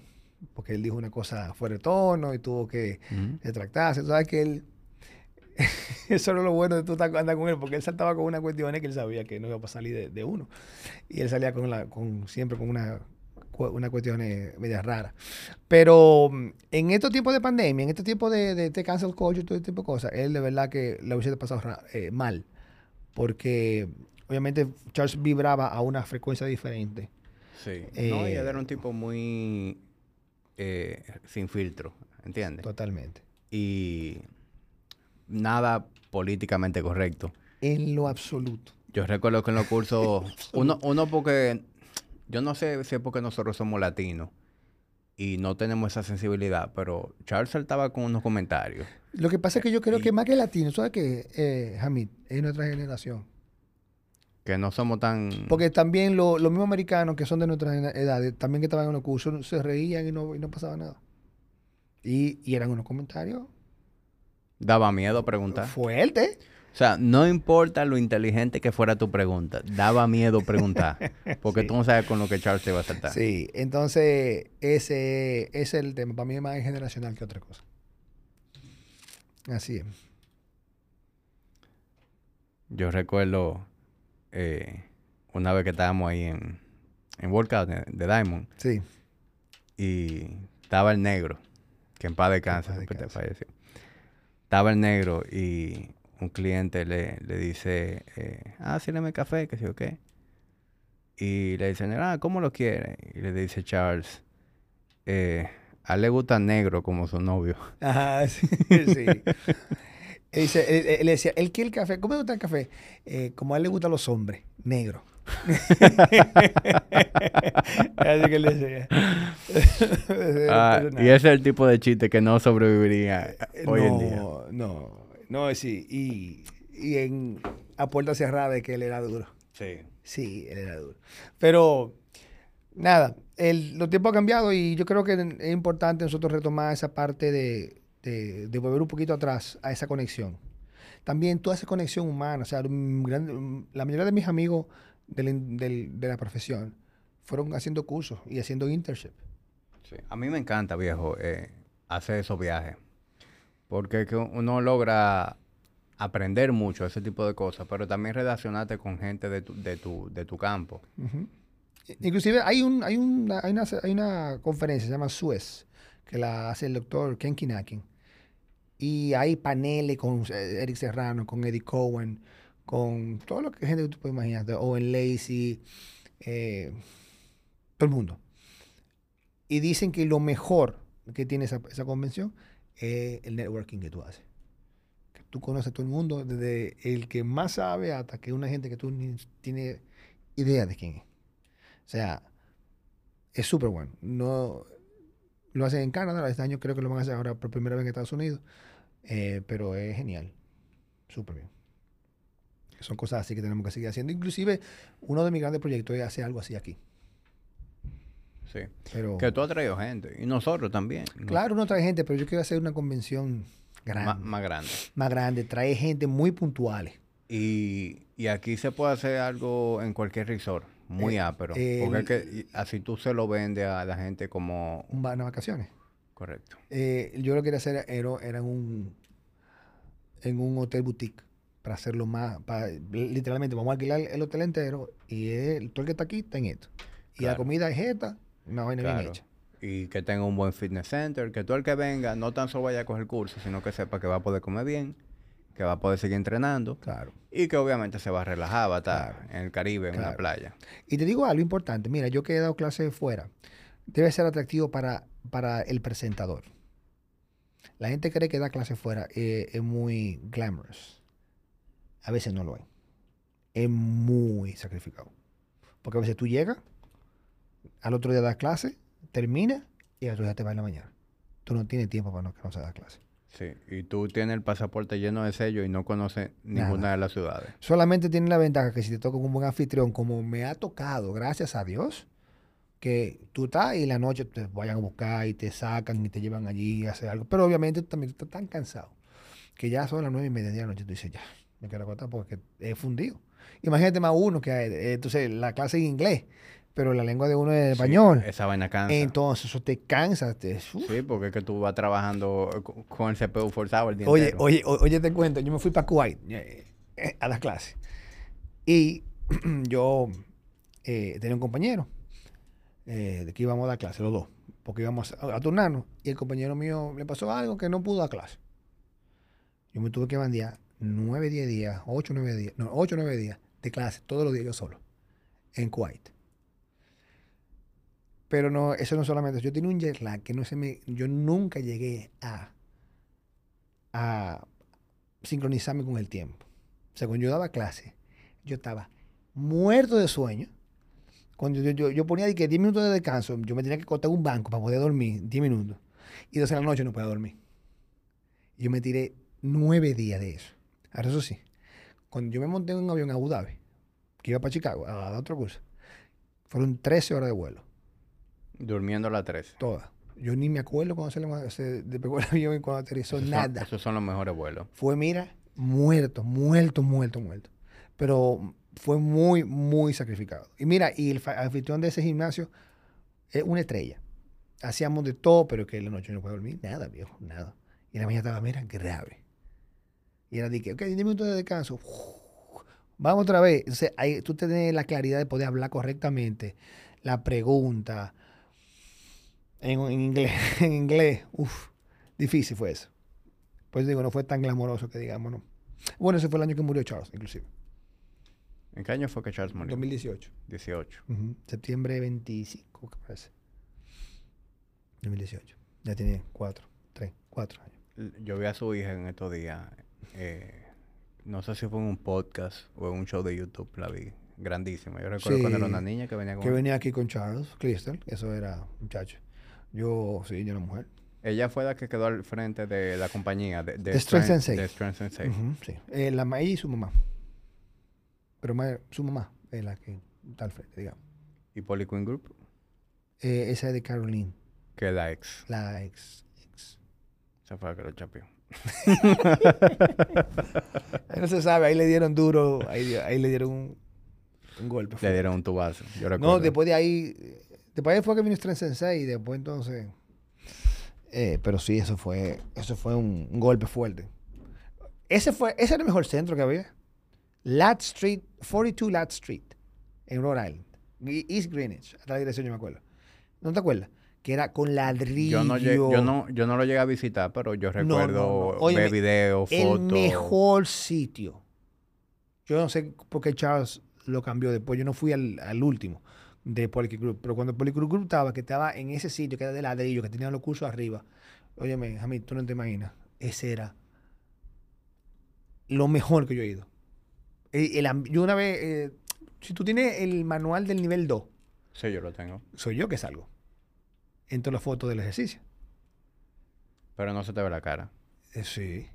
porque él dijo una cosa fuera de tono y tuvo que retractarse. sabes que él... Eso era lo bueno de tú estar- andar con él, porque él saltaba con una cuestión que él sabía que no iba a salir de, de uno. Y él salía con la, con, siempre con una, una cuestión media rara. Pero mm, en estos tiempos de pandemia, en estos tiempos de, de, de cancel culture y todo este tipo de cosas, él de verdad que le hubiese pasado eh, mal. Porque obviamente Charles vibraba a una frecuencia diferente. Sí. Eh, no, y él era un tipo muy eh, sin filtro, ¿entiendes? Totalmente. Y nada políticamente correcto. En lo absoluto. Yo recuerdo que en los cursos, uno, uno porque, yo no sé si es porque nosotros somos latinos y no tenemos esa sensibilidad, pero Charles saltaba con unos comentarios. Lo que pasa es que yo creo Y- que más que latino, ¿sabes qué, eh, Hamid? Es nuestra generación. Que no somos tan... Porque también lo- los mismos americanos que son de nuestras edades, también que estaban en los cursos, se reían y no, y no pasaba nada. Y, y eran unos comentarios Daba miedo preguntar. fuertes. O sea, no importa lo inteligente que fuera tu pregunta, daba miedo preguntar. Porque Sí. tú no sabes con lo que Charles te va a saltar. Sí, entonces ese, ese es el tema. Para mí es más generacional que otra cosa. Así es. Yo recuerdo eh, una vez que estábamos ahí en, en Workout de, de Diamond Sí. y estaba el negro, que en paz descansa, porque te falleció. Estaba el negro y un cliente le, le dice, eh, ah, sírveme café, que sé yo qué. Y le dicen, ah, ¿cómo lo quiere? Y le dice Charles, eh, a él le gusta negro como su novio. Ajá, sí. sí. Él, dice, él- él- él decía, él quiere el café. ¿Cómo le gusta el café? Eh, como a él le gustan los hombres, negro. Así que él decía. Ah, y ese es el tipo de chiste que no sobreviviría hoy en día. No, no, no, sí. Y, y en, a puerta cerrada de que él era duro. Sí. Sí, él era duro. Pero, nada, el, los tiempos han cambiado y yo creo que es importante nosotros retomar esa parte de, de, de volver un poquito atrás a esa conexión. También toda esa conexión humana, o sea, gran- la mayoría de mis amigos del- del- de la profesión fueron haciendo cursos y haciendo internship. Sí. A mí me encanta, viejo, eh, hacer esos viajes. Porque que uno logra aprender mucho ese tipo de cosas, pero también relacionarte con gente de tu, de tu, de tu campo. Ujú. Inclusive hay, un, hay, una, hay, una, hay una conferencia, se llama SUES, que la hace el doctor Ken Kinakin. Y hay paneles con eh, Eric Serrano, con Eddie Cohen, con todo lo que gente que tú puedes imaginar, Owen Lacey, eh, todo el mundo. Y dicen que lo mejor que tiene esa, esa convención es el networking que tú haces. Que tú conoces a todo el mundo, desde el que más sabe hasta que una gente que tú ni tienes idea de quién es. O sea, es súper bueno. No, lo hacen en Canadá, este año creo que lo van a hacer ahora por primera vez en Estados Unidos, eh, pero es genial, súper bien. Son cosas así que tenemos que seguir haciendo. Inclusive, uno de mis grandes proyectos es hacer algo así aquí. Sí. Pero, Que tú has traído gente. Y nosotros también. claro, uno trae gente, pero yo quiero hacer una convención grande, más grande. más grande, trae gente muy puntuales. Y, y aquí se puede hacer algo en cualquier resort. Muy Eh, ápero. el- porque es que y- así tú se lo vendes a la gente como... Un va- unas vacaciones. Correcto. Eh, yo lo que quería hacer era, era en un en un hotel boutique para hacerlo más para, literalmente vamos a alquilar el hotel entero y el, todo el que está aquí está en esto y la comida es esta una vaina bien hecha Y que tenga un buen fitness center, que todo el que venga no tan solo vaya a coger curso, sino que sepa que va a poder comer bien, que va a poder seguir entrenando claro y que obviamente se va a relajar, va a estar Claro. en el Caribe, en Claro. playa. y te digo algo importante mira yo que he dado clases fuera debe ser atractivo para para el presentador la gente cree que da clases fuera eh, es muy glamorous a veces no lo es es muy sacrificado porque a veces tú llegas al otro día das clase, termina y al otro día te vas en la mañana. Tú no tienes tiempo para no, que no se da clase. Sí, y tú tienes el pasaporte lleno de sellos y no conoces ninguna Nada. de las ciudades. Solamente tienes la ventaja que si te toca un buen anfitrión, como me ha tocado, gracias a Dios, que tú estás y la noche te vayan a buscar y te sacan y te llevan allí a hacer algo. Pero obviamente tú también estás tan cansado que ya son las nueve y media de la noche. Tú dices, ya, me quiero acostar porque he fundido. Imagínate más uno que eh, entonces la clase en inglés. pero la lengua de uno es español. Esa vaina cansa. Entonces, eso te cansa. Te. Sí, porque es que tú vas trabajando co- con el CPU forzado el día Oye, entero. oye, te cuento, yo me fui para Kuwait eh, eh, a las clases. Y yo eh, tenía un compañero eh, de que íbamos a dar clase, los dos, porque íbamos a, turnarnos. Y el compañero mío le pasó algo que no pudo dar clase. Yo me tuve que bandear nueve, diez días, ocho, nueve días, no, ocho, nueve días de clase, todos los días yo solo, en Kuwait. Pero no, eso no solamente, yo tenía un jet lag que no se me, yo nunca llegué a, a sincronizarme con el tiempo. O sea, cuando yo daba clase, yo estaba muerto de sueño. Cuando yo, yo, yo ponía de que 10 minutos de descanso, yo me tenía que cortar un banco para poder dormir 10 minutos. Y dos de la noche no podía dormir. Yo me tiré nueve días de eso. Ahora, eso sí, cuando yo me monté en un avión a Abu Dhabi, que iba para Chicago, a dar otro curso, fueron 13 horas de vuelo. Durmiendo a las 13. Todas. Yo ni me acuerdo cuando se, le, se despegó el avión y cuando aterrizó, Esos son- nada. esos son los mejores vuelos. Fue, mira, muerto, muerto, muerto, muerto. Pero fue muy, muy sacrificado. Y mira, y el anfitrión de ese gimnasio es una estrella. Hacíamos de todo, pero que en la noche no puede dormir. Nada, viejo, nada. Y la mañana estaba, mira, grave. Y era de que, ok, 10 minutos de descanso. Vamos otra vez. Entonces, ahí tú tienes la claridad de poder hablar correctamente. La pregunta. En, en inglés, en inglés, uff, difícil fue eso. Pues digo, no fue tan glamoroso que digamos, no. Bueno, ese fue el año que murió Charles, inclusive. ¿En qué año fue que Charles murió? 2018. 18. Ujú, Septiembre 25, que parece. 2018. Ya tiene cuatro, tres, cuatro años. Yo vi a su hija en estos días. eh, no sé si fue en un podcast o en un show de YouTube, la vi. Grandísima. Yo recuerdo cuando era una niña que venía con... Que venía aquí con Charles Crystal, eso era muchacho. Yo, sí, yo era mujer. Ella fue la que quedó al frente de la compañía de, de De Strength Sensei. De Strength. Ujú, sí. Eh, la ma- ella y su mamá. Pero ma- su mamá es la que está al frente, digamos. Y Polyqueen Group, Eh, esa es de Caroline, que es la ex. la ex. ex. Esa fue la que lo chapeó. Ahí no se sabe, ahí le dieron duro, ahí, ahí le dieron un, un golpe. Le fuerte. dieron un tubazo. Yo recuerdo. No, después de ahí, después de ahí fue que vino Strength Sensei y después entonces... eh, pero sí, eso fue, eso fue un, un golpe fuerte. Ese fue, ese era el mejor centro que había. Lat Street, 42 Lat Street, en Rhode Island. East Greenwich, hasta la dirección yo me acuerdo. ¿No te acuerdas? Que era con ladrillo. Yo no, lle- yo, no, yo no lo llegué a visitar, pero yo No, no, recuerdo no. Óyeme, ver videos, El fotos. mejor sitio. Yo no sé por qué Charles lo cambió después. Yo no fui al, al último de Group. Pero cuando Polycube Group estaba, que estaba en ese sitio que era de ladrillo, que tenía los cursos arriba. Óyeme, Jamie, tú no te imaginas. Ese era lo mejor que yo he ido. El- el amb- yo una vez, eh, si tú tienes el manual del nivel 2, Sí, yo lo tengo. soy yo que salgo. En todas las fotos del ejercicio. Pero no se te ve la cara. Eh, sí.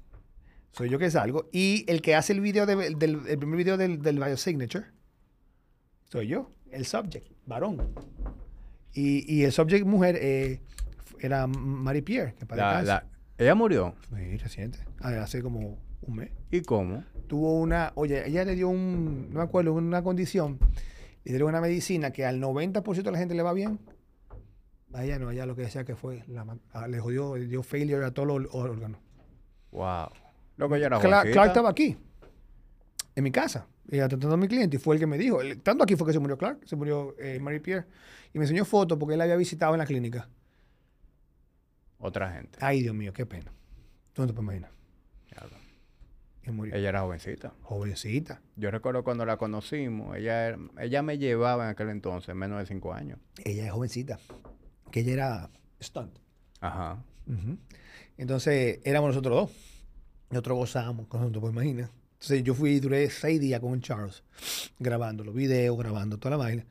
Soy yo que salgo. Y el que hace el video de- del el primer video del, del Biosignature soy yo, el subject, varón. Y, y el subject mujer eh, era Marie Pierre, que para La- la- ella murió. Sí, reciente. Ah, Hace como un mes. ¿Y cómo? Tuvo una, oye, ella le dio un, no me acuerdo, una condición, le dieron una medicina que al 90% de la gente le va bien. A ella no, a ella lo que decía que fue, la ah, le jodió, le dio failure a todos los órganos. Wow. Loco, Clark, estaba aquí, en mi casa, y atendiendo a mi cliente, y fue el que me dijo. el- tanto aquí fue que se murió Clark, se murió eh, Marie Pierre, y me enseñó fotos porque él la había visitado en la clínica. Otra gente. Ay, Dios mío, qué pena. Tú no te puedes imaginar. Diablo. Y murió. Ella era jovencita. Jovencita. Yo recuerdo cuando la conocimos, ella, ella me llevaba en aquel entonces menos de cinco años. Ella es jovencita. Que ella era stunt. Ajá. Entonces, éramos nosotros dos. Nosotros gozábamos, con nosotros, pues imagina. Entonces, yo fui, duré seis días con Charles, grabando los videos, grabando toda la vaina.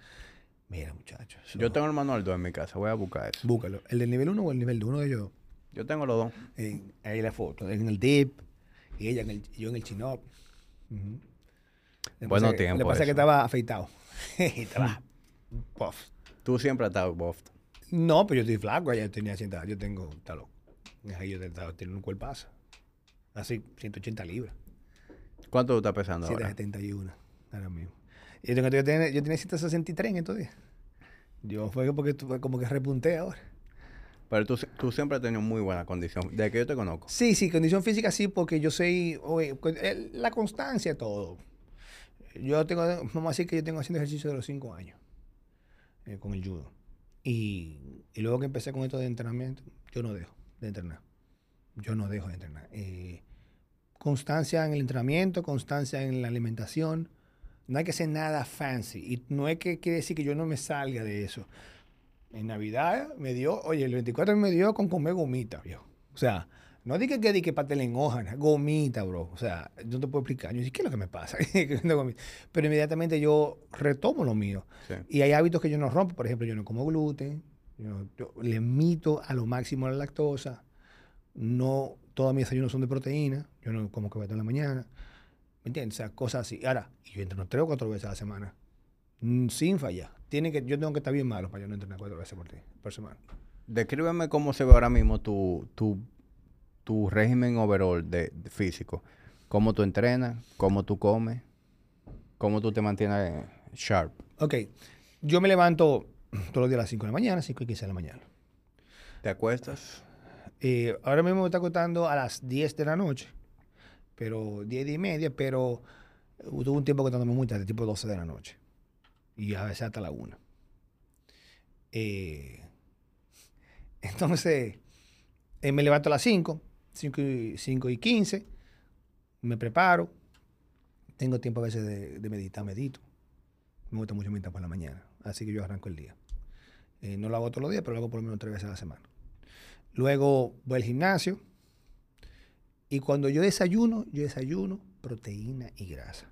Mira, muchachos. Yo tengo el manual 2 en mi casa, voy a buscar eso. Búscalo. ¿El del nivel 1 o el nivel de uno de ellos? dos? Yo tengo los dos. En- ahí la foto. En el dip. Y ella en el, yo en el chin-up. Ujú. Le Bueno que- tiempo Le pasa que eso. estaba afeitado. estaba puff. Tú siempre has estado buff. No, pero yo estoy flaco. Ella tenía 100, yo tengo, está loco. Ahí yo estaba- tengo un cuerpazo. Así, 180 libras. ¿Cuánto tú estás pesando ahora? 771 ahora mismo. Yo, tengo- yo tenía, yo tenía 163 en estos días. Yo fue porque tú- como que repunté ahora. Pero tú, tú siempre has tenido muy buena condición. Desde que yo te conozco. Sí, sí, condición física sí, porque yo soy, el- la constancia todo. Yo tengo, vamos a decir que yo tengo haciendo ejercicio de los cinco años eh, con el judo. Y, y luego que empecé con esto de entrenamiento, yo no dejo de entrenar. Yo no dejo de entrenar. Eh, constancia en el entrenamiento, constancia en la alimentación. No hay que hacer nada fancy. Y no es que quiere decir que yo no me salga de eso. En Navidad me dio, oye, el 24 me dio con comer gomita, viejo. O sea, no dije que di que pastel en hoja, gomita, bro. O sea, yo no te puedo explicar. Yo dije, ¿qué es lo que me pasa? Pero inmediatamente yo retomo lo mío. Sí. Y hay hábitos que yo no rompo. Por ejemplo, yo no como gluten. Yo, yo limito a lo máximo la lactosa. No, todos mis desayunos son de proteína. Yo no como que en la mañana. ¿Me entiendes? O sea, cosas así. Ahora, yo entreno tres o cuatro veces a la semana. Mm, Sin fallar. Tiene que, yo tengo que estar bien malo para yo no entrenar cuatro veces por, ti- por semana. Descríbeme cómo se ve ahora mismo tu, tu, tu régimen overall de, de físico. Cómo tú entrenas, cómo tú comes, cómo tú te mantienes sharp. Ok. Yo me levanto todos los días a las 5 de la mañana, 5 y 15 de la mañana. ¿Te acuestas? Eh, ahora mismo me está acostando a las 10 de la noche, pero 10 y media, pero tuve un tiempo acostándome muy tarde, tipo 12 de la noche. Y a veces hasta la 1. Eh, entonces, eh, me levanto a las 5, 5 y, 5 y 15, me preparo, tengo tiempo a veces de, de meditar, medito. Me gusta mucho meditar por la mañana, así que yo arranco el día. Eh, no lo hago todos los días, pero lo hago por lo menos tres veces a la semana. Luego voy al gimnasio. Y cuando yo desayuno, yo desayuno proteína y grasa.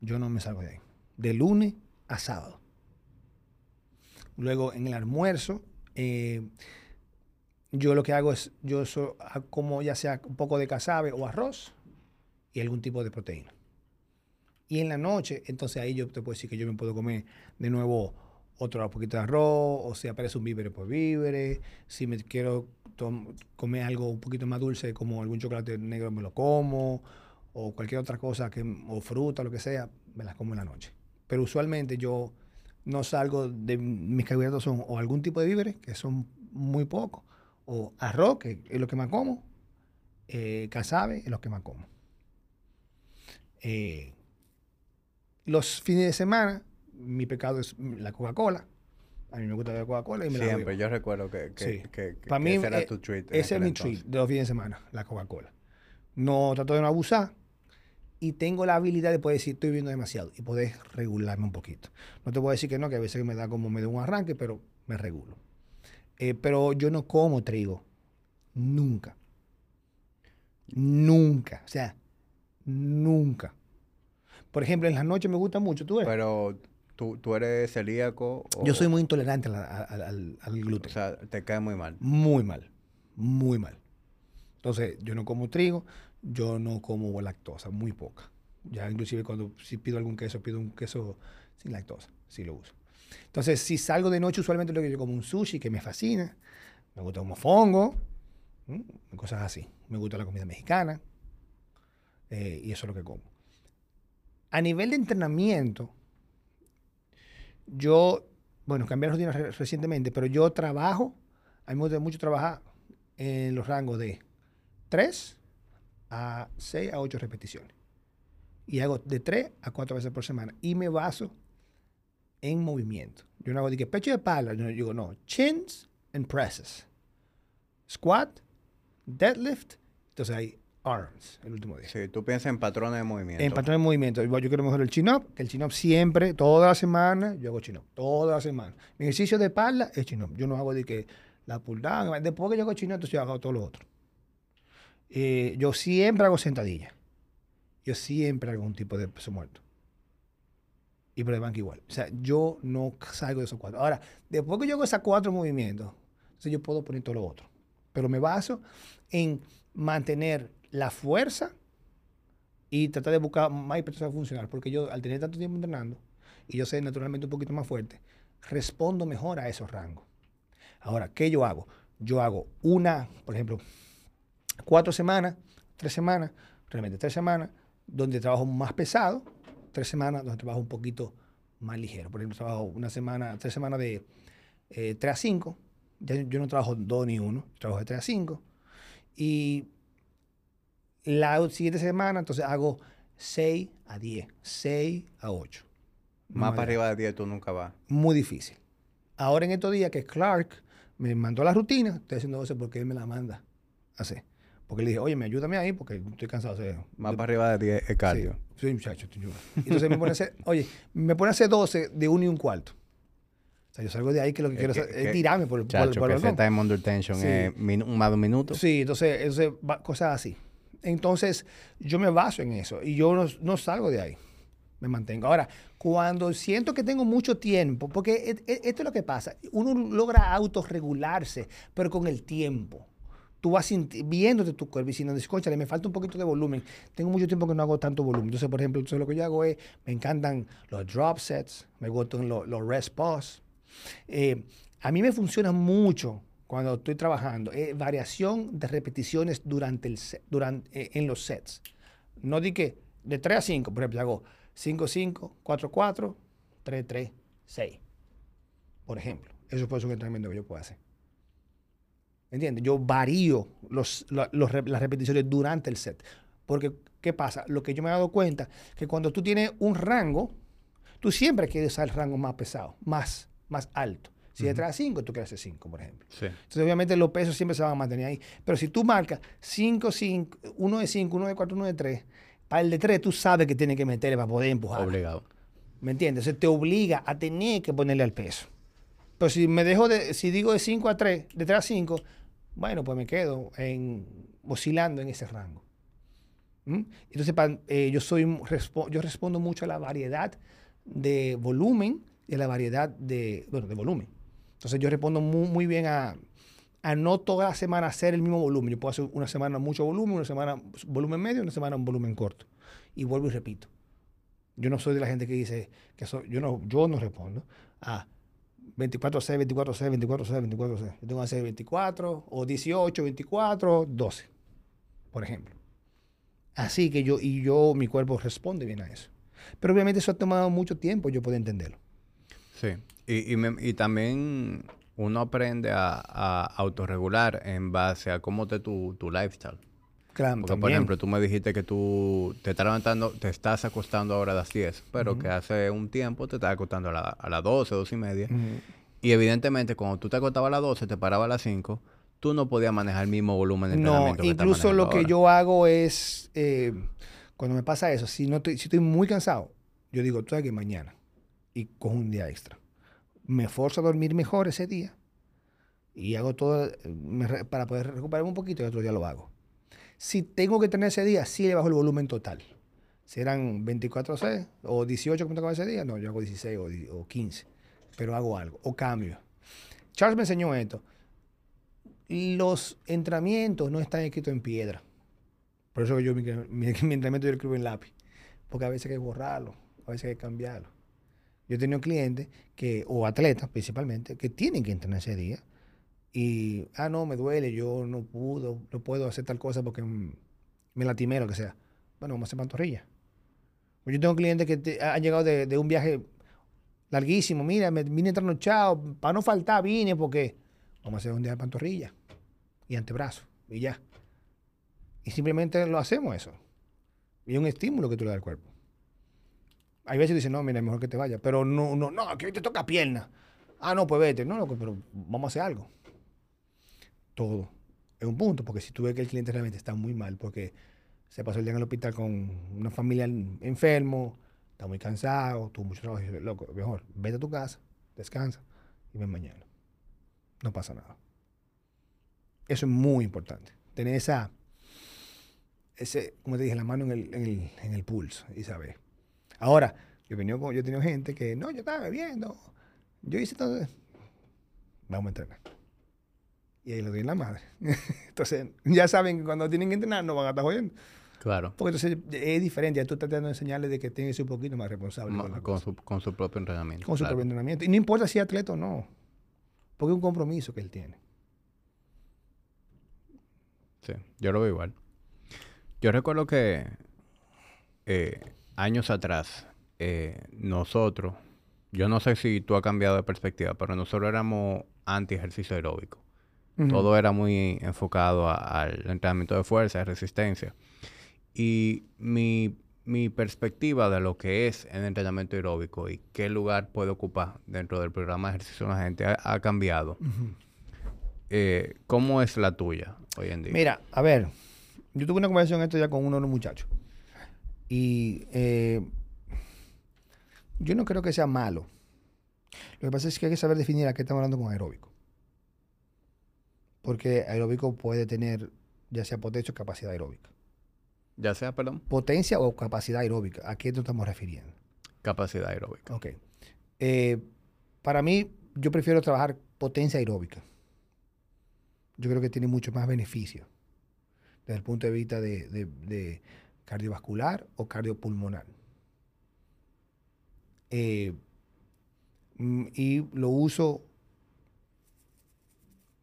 Yo no me salgo de ahí. De lunes a sábado. Luego en el almuerzo, eh, yo lo que hago es, yo so- ha- como ya sea un poco de casabe o arroz y algún tipo de proteína. Y en la noche, entonces ahí yo te puedo decir que yo me puedo comer de nuevo otro poquito de arroz, o si aparece un víveres por víveres, si me quiero comer algo un poquito más dulce, como algún chocolate negro, me lo como, o cualquier otra cosa, que, o fruta, lo que sea, me las como en la noche. Pero usualmente yo no salgo de mis carbohidratos son o algún tipo de víveres, que son muy pocos, o arroz, que es lo que más como, eh, casabe es lo que más como. Eh, los fines de semana, mi pecado es la Coca-Cola. A mí me gusta la Coca-Cola y me la Siempre. bebo. Yo recuerdo que, que, Sí. que- que- Para mí, ese era eh, tu treat. ese es mi entonces. treat de los fines de semana, la Coca-Cola. No trato de no abusar y tengo la habilidad de poder decir estoy viendo demasiado y poder regularme un poquito. No te puedo decir que no, que a veces me da como me da un arranque, pero me regulo. Eh, pero yo no como trigo. Nunca. Nunca. O sea, nunca. Por ejemplo, en las noches me gusta mucho, tú ves. Pero tú, tú eres celíaco. O, yo soy muy intolerante al, al O gluten. sea, te cae muy mal. Muy mal, muy mal. Entonces, yo no como trigo, yo no como lactosa, muy poca. Ya inclusive cuando si pido algún queso, pido un queso sin lactosa, si lo uso. Entonces, si salgo de noche, usualmente lo que yo como un sushi que me fascina, me gusta como fongo, ¿m? cosas así. Me gusta la comida mexicana eh, y eso es lo que como. A nivel de entrenamiento, yo, bueno, cambié la rutina re- recientemente, pero yo trabajo, a mí me gusta mucho trabajar en los rangos de 3 a 6 a 8 repeticiones. Y hago de 3 a 4 veces por semana. Y me baso en movimiento. Yo no hago de que pecho de espalda. Yo digo, no, chins and presses. Squat, deadlift. Entonces hay arms el último día. Sí, tú piensas en patrones de movimiento. En patrón de movimiento. Yo quiero mejorar el chin-up, que el chin-up siempre, toda la semana, yo hago chin-up. Toda la semana. Mi ejercicio de espalda es chin-up. Yo no hago de que la pull-down. Después que yo hago chin-up, entonces yo hago todo lo otro. Eh, yo siempre hago sentadilla. Yo siempre hago un tipo de peso muerto. Y por el banco igual. O sea, yo no salgo de esos cuatro. Ahora, después que yo hago esos cuatro movimientos, entonces yo puedo poner todo lo otro. Pero me baso en mantener la fuerza y tratar de buscar más hipertrofia funcional. Porque yo, al tener tanto tiempo entrenando, y yo soy naturalmente un poquito más fuerte, respondo mejor a esos rangos. Ahora, ¿qué yo hago? Yo hago una, por ejemplo, cuatro semanas, tres semanas, realmente tres semanas, donde trabajo más pesado, tres semanas donde trabajo un poquito más ligero. Por ejemplo, trabajo una semana, tres semanas de eh, 3 a 5. Ya yo no trabajo dos ni uno, trabajo de 3 a 5. Y la siguiente semana, entonces hago 6 a 10, 6 a 8. Más para arriba de 10 tú nunca vas. Muy difícil. Ahora en estos días que Clark me mandó la rutina, estoy haciendo 12 porque él me la manda hacer. Porque le dije, oye, me ayúdame ahí porque estoy cansado de hacer. Más para arriba de 10 es cardio. Sí, sí muchacho. yo. Entonces me pone a hacer, oye, me pone a hacer 12 de uno y un cuarto. O sea, yo salgo de ahí que lo que quiero es, es tirarme por, Chacho, por, por que el está en under tension Sí. es minu- más de un minuto. Sí, entonces, entonces va- cosas así. Entonces, yo me baso en eso y yo no, no salgo de ahí. Me mantengo. Ahora, cuando siento que tengo mucho tiempo, porque e- e- esto es lo que pasa, uno logra autorregularse, pero con el tiempo. Tú vas viéndote tu cuerpo y diciendo, escúchale, me falta un poquito de volumen. Tengo mucho tiempo que no hago tanto volumen. Entonces, por ejemplo, entonces lo que yo hago es, me encantan los drop sets, me gustan los, los rest pause. Eh, a mí me funciona mucho cuando estoy trabajando, eh, variación de repeticiones durante el set- durante, eh, en los sets. No di que de 3 a 5, por ejemplo, hago 5, 5, 4, 4, 3, 3, 6. Por ejemplo, eso ser un entrenamiento que yo puedo hacer. ¿Entiendes? Yo varío los, los las repeticiones durante el set. Porque, ¿qué pasa? Lo que yo me he dado cuenta, que cuando tú tienes un rango, tú siempre quieres usar el rango más pesado, más, más alto. Si de 3 a 5, tú quieres hacer 5, por ejemplo. Sí. Entonces, obviamente, los pesos siempre se van a mantener ahí. Pero si tú marcas 5, 5, 1 de 5, 1 de 4, 1 de 3, para el de 3 tú sabes que tienes que meterle para poder empujar. Obligado. ¿Me entiendes? Entonces te obliga a tener que ponerle al peso. Pero si me dejo de, si digo de 5 a 3, de 3 a 5, bueno, pues me quedo en, oscilando en ese rango. ¿Mm? Entonces, pa- eh, yo, soy, respo- yo respondo mucho a la variedad de volumen y a la variedad de, bueno, de volumen. Entonces, yo respondo muy, muy bien a, a no toda la semana hacer el mismo volumen. Yo puedo hacer una semana mucho volumen, una semana volumen medio, una semana un volumen corto. Y vuelvo y repito. Yo no soy de la gente que dice que soy, yo no, yo no respondo a 24 6, 24 6, 24 6, 24 6. Yo tengo que hacer 24 o 18, 24, 12, por ejemplo. Así que yo, y yo, mi cuerpo responde bien a eso. Pero obviamente eso ha tomado mucho tiempo, yo puedo entenderlo. Sí. Y, y también uno aprende a, a autorregular en base a cómo te tu, tu lifestyle. Claro, Porque, por ejemplo, tú me dijiste que tú te estás levantando, te estás acostando ahora a las 10, pero que hace un tiempo te estás acostando a, la- a las 12, 12 y media. Y evidentemente, cuando tú te acostabas a las 12, te parabas a las 5, tú no podías manejar el mismo volumen de No, entrenamiento que estás incluso lo que ahora. yo hago es, eh, cuando me pasa eso, si, no estoy, si estoy muy cansado, yo digo, tú sabes que mañana, y cojo un día extra. Me esforzo a dormir mejor ese día y hago todo eh, me para poder recuperarme un poquito y otro día lo hago. Si tengo que tener ese día, sí le bajo el volumen total. Si eran 24 6 o 18 como tocaba ese día, no, yo hago 16 o, di- o 15, pero hago algo o cambio. Charles me enseñó esto los entrenamientos no están escritos en piedra. Por eso yo mi, mi, mi entrenamiento lo escribo en lápiz. Porque a veces hay que borrarlo, a veces hay que cambiarlo. Yo he tenido clientes que, o atletas principalmente, que tienen que entrenar ese día. Y, ah, no, me duele, yo no puedo, no puedo hacer tal cosa porque mm, me lastimé, lo que sea. Bueno, vamos a hacer pantorrilla. Yo tengo clientes que han llegado de, de un viaje larguísimo. Mira, me vine trasnochado, para no faltar vine porque vamos a hacer un día de pantorrilla y antebrazo y ya. Y simplemente lo hacemos eso. Y es un estímulo que tú le das al cuerpo. Hay veces que dicen, no, mira, mejor que te vayas. Pero no, no, no, que hoy te toca pierna. Ah, no, pues vete. No, loco, pero vamos a hacer algo. Todo. Es un punto, porque si tú ves que el cliente realmente está muy mal, porque se pasó el día en el hospital con una familia en- enfermo, está muy cansado, tuvo mucho trabajo, y loco, mejor, vete a tu casa, descansa y ven mañana. No pasa nada. Eso es muy importante. Tener esa, ese, como te dije, la mano en el, en el, en el pulso y saber. Ahora, yo he, venido con- yo he tenido gente que, no, yo estaba bebiendo. Yo hice todo. Vamos a entrenar. Y ahí lo doy en la madre. entonces, ya saben que cuando tienen que entrenar no van a estar jodiendo. Claro. Porque entonces es diferente. Ya tú estás tratando de enseñarles de que tienen que ser un poquito más responsable Ma- con, su, con su propio entrenamiento. con su propio entrenamiento. Y no importa si es atleta o no. Porque es un compromiso que él tiene. Sí, yo lo veo igual. Yo recuerdo que eh, años atrás, eh, nosotros, yo no sé si tú has cambiado de perspectiva, pero nosotros éramos anti ejercicio aeróbico. Todo era muy enfocado a- al entrenamiento de fuerza, de resistencia. Y mi, mi perspectiva de lo que es el entrenamiento aeróbico y qué lugar puede ocupar dentro del programa de ejercicio de la gente ha, ha cambiado. Eh, ¿Cómo es la tuya hoy en día? Mira, a ver, yo tuve una conversación esto ya con uno de los muchachos. Y eh, yo no creo que sea malo. Lo que pasa es que hay que saber definir a qué estamos hablando con aeróbico. Porque aeróbico puede tener ya sea potencia o capacidad aeróbica. Ya sea, perdón, Potencia o capacidad aeróbica. ¿A qué nos estamos refiriendo? capacidad aeróbica. Ok. Eh, para mí, yo prefiero trabajar potencia aeróbica. Yo creo que tiene mucho más beneficio desde el punto de vista de, de- de cardiovascular o cardiopulmonar. Eh, mm, y lo uso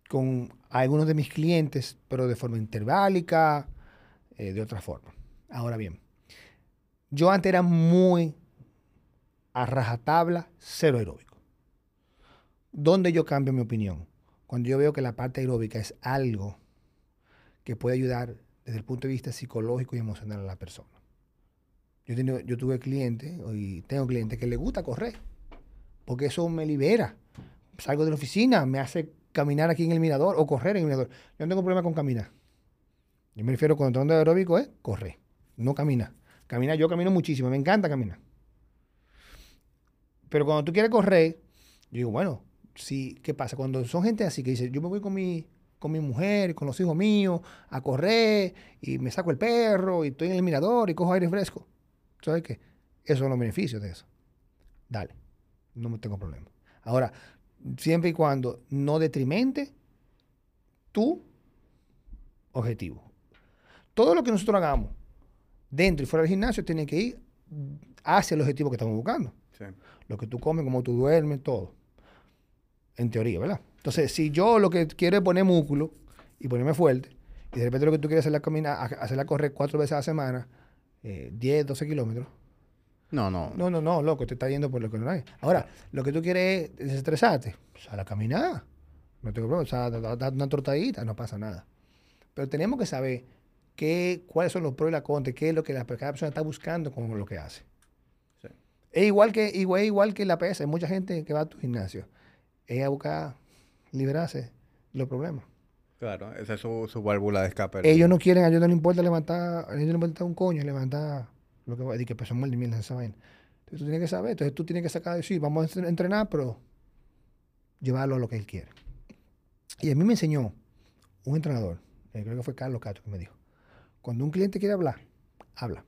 con algunos de mis clientes, pero de forma interválica, eh, de otra forma. Ahora bien, yo antes era muy a rajatabla, cero aeróbico. ¿Dónde yo cambio mi opinión? Cuando yo veo que la parte aeróbica es algo que puede ayudar desde el punto de vista psicológico y emocional a la persona. Yo, tengo- yo tuve clientes, y tengo clientes que les gusta correr, porque eso me libera. Salgo de la oficina, me hace caminar aquí en el mirador o correr en el mirador. Yo no tengo problema con caminar. Yo me refiero cuando de aeróbico es correr, no caminar. Caminar, yo camino muchísimo, me encanta caminar. Pero cuando tú quieres correr, yo digo, bueno, sí, ¿qué pasa? Cuando son gente así que dice, yo me voy con mi, con mi mujer, con los hijos míos, a correr, y me saco el perro, y estoy en el mirador, y cojo aire fresco. ¿Sabes qué? Esos son los beneficios de eso. Dale, no me tengo problema. Ahora, siempre y cuando no detrimente tu objetivo. Todo lo que nosotros hagamos dentro y fuera del gimnasio tiene que ir hacia el objetivo que estamos buscando Sí. lo que tú comes, cómo tú duermes, todo. En teoría, ¿verdad? Entonces, si yo lo que quiero es poner músculo y ponerme fuerte, y de repente lo que tú quieres es hacerla, caminar, hacerla correr cuatro veces a la semana, eh, 10, 12 kilómetros, No, no. no, no, no, loco, te está yendo por lo que no hay. Ahora, lo que tú quieres es desestresarte, sal a caminar, no tengo problema, o sea, da, da una tortadita, no pasa nada. Pero tenemos que saber qué, cuáles son los pros y las contras, qué es lo que la, cada persona está buscando con lo que hace. Sí. Es igual que, igual, igual que la pesa. Hay mucha gente que va a tu gimnasio. Es a buscar liberarse de los problemas. Claro, esa es su, su válvula de escape. Ellos no quieren, a ellos no les importa levantar, a ellos no les importa un coño, levantar lo que va, y que pesan mal mierda esa vaina. Entonces tú tienes que saber, entonces tú tienes que sacar, sí, vamos a entrenar, pero llevarlo a lo que él quiere. Y a mí me enseñó un entrenador, eh, creo que fue Carlos Castro que me dijo, cuando un cliente quiere hablar, habla.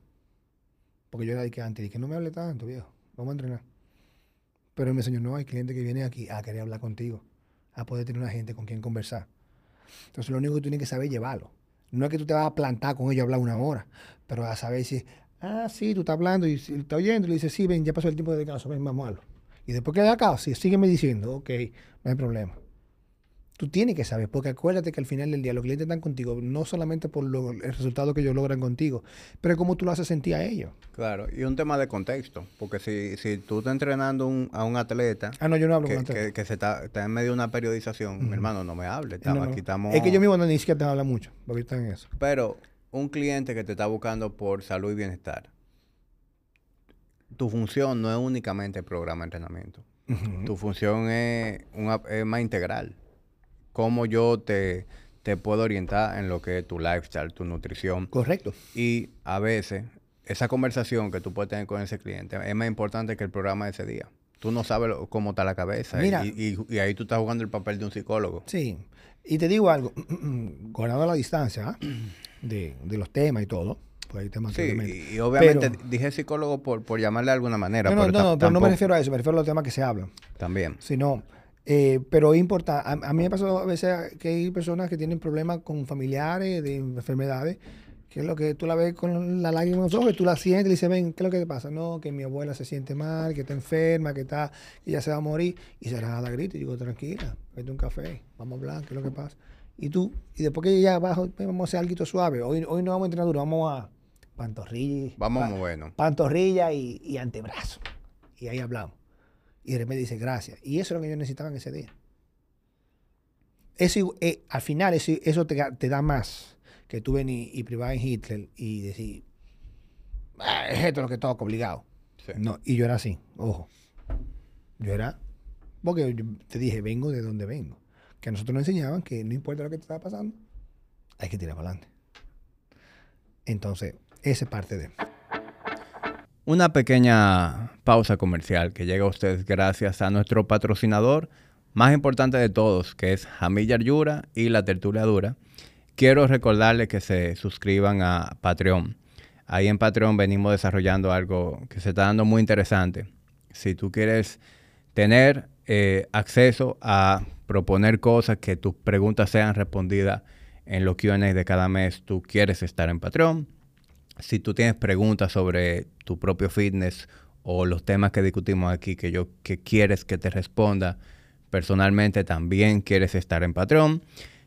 Porque yo era de que antes, dije, no me hable tanto, viejo, vamos a entrenar. Pero él me enseñó, no, hay clientes que vienen aquí a querer hablar contigo, a poder tener una gente con quien conversar. Entonces lo único que tú tienes que saber es llevarlo. No es que tú te vas a plantar con ellos a hablar una hora, pero a saber si, ah, sí, tú estás hablando y está oyendo y le dices, sí, ven, ya pasó el tiempo de descanso, ven, vamos a hablar. Y después que de acá, sí, sígueme diciendo, ok, no hay problema. Tú tienes que saber, porque acuérdate que al final del día los clientes están contigo no solamente por lo- el resultado que ellos logran contigo, pero cómo tú lo haces sentir a ellos. Claro, y un tema de contexto, porque si, si tú estás entrenando un- a un atleta Ah, no, yo no hablo que, con atleta. que- que se está, está en medio de una periodización, mi hermano, no me hable, No, estamos, no. aquí estamos... Es que yo mismo no, ni siquiera te habla mucho, porque están en eso. Pero un cliente que te está buscando por salud y bienestar, tu función no es únicamente el programa de entrenamiento. Tu función es, una- es más integral. Cómo yo te, te puedo orientar en lo que es tu lifestyle, tu nutrición. Correcto. Y a veces esa conversación que tú puedes tener con ese cliente es más importante que el programa de ese día. Tú no sabes lo- cómo está la cabeza. y- Mira. Y, y- y ahí tú estás jugando el papel de un psicólogo. Sí. Y te digo algo, guardando la distancia ¿ah? De, de los temas y todo, pues hay temas Sí, que obviamente- y, y obviamente Pero- dije psicólogo por, por llamarle de alguna manera. No, no, pero no, pero no me refiero a eso, me refiero a los temas que se hablan. También. Sino, eh, pero es importante. A, a mí me pasó a veces que hay personas que tienen problemas con familiares de enfermedades, que es lo que tú la ves con la lágrima en los ojos y tú la sientes y dices, ven, ¿qué es lo que te pasa? No, que mi abuela se siente mal, que está enferma, que está, que ya se va a morir. Y se la grita y digo, tranquila, vete un café, vamos a hablar, ¿qué es lo que pasa? Y tú, y después que ya abajo, pues, vamos a hacer algo suave. Hoy, hoy no vamos a entrenar duro, vamos a pantorrilla. Vamos pa- movernos. pantorrilla y, y antebrazo. Y ahí hablamos. Y de repente dice gracias. Y eso es lo que ellos necesitaban ese día. Eso, eh, al final, eso, eso te, te, da más que tú venir y, privar en Hitler y decir, ah, es esto lo que toca, obligado. No, y yo era así, ojo. Yo era, porque yo te dije, vengo de donde vengo. Que a nosotros nos enseñaban que no importa lo que te estaba pasando, hay que tirar para adelante. Entonces, esa es parte de... Una pequeña pausa comercial que llega a ustedes gracias a nuestro patrocinador más importante de todos, que es Jamilla Yura y La Tertulia Dura. Quiero recordarles que se suscriban a Patreon. Ahí en Patreon venimos desarrollando algo que se está dando muy interesante. Si tú quieres tener eh, acceso a proponer cosas, que tus preguntas sean respondidas en los QA de cada mes, tú quieres estar en Patreon. Si tú tienes preguntas sobre tu propio fitness o los temas que discutimos aquí que yo que quieres que te responda personalmente, también quieres estar en Patreon.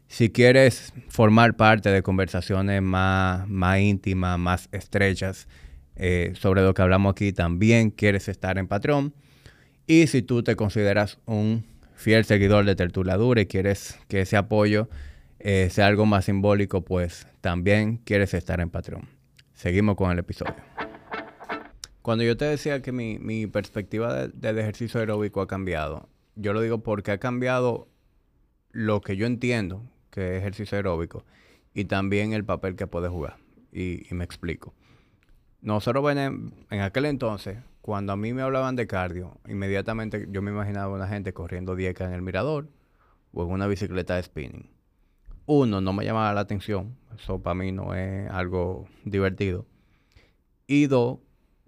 Si quieres formar parte de conversaciones más, más íntimas, más estrechas eh, sobre lo que hablamos aquí, también quieres estar en Patreon. Y si tú te consideras un fiel seguidor de Tertuladura y quieres que ese apoyo eh, sea algo más simbólico, pues también quieres estar en Patreon. Seguimos con el episodio. Cuando yo te decía que mi, perspectiva del ejercicio aeróbico ha cambiado, yo lo digo porque ha cambiado lo que yo entiendo que es ejercicio aeróbico y también el papel que puede jugar. Y, me explico. Nosotros en, en aquel entonces, cuando a mí me hablaban de cardio, inmediatamente yo me imaginaba una gente corriendo 10K en el mirador o en una bicicleta de spinning. Uno, no me llamaba la atención. Eso para mí no es algo divertido. Y dos,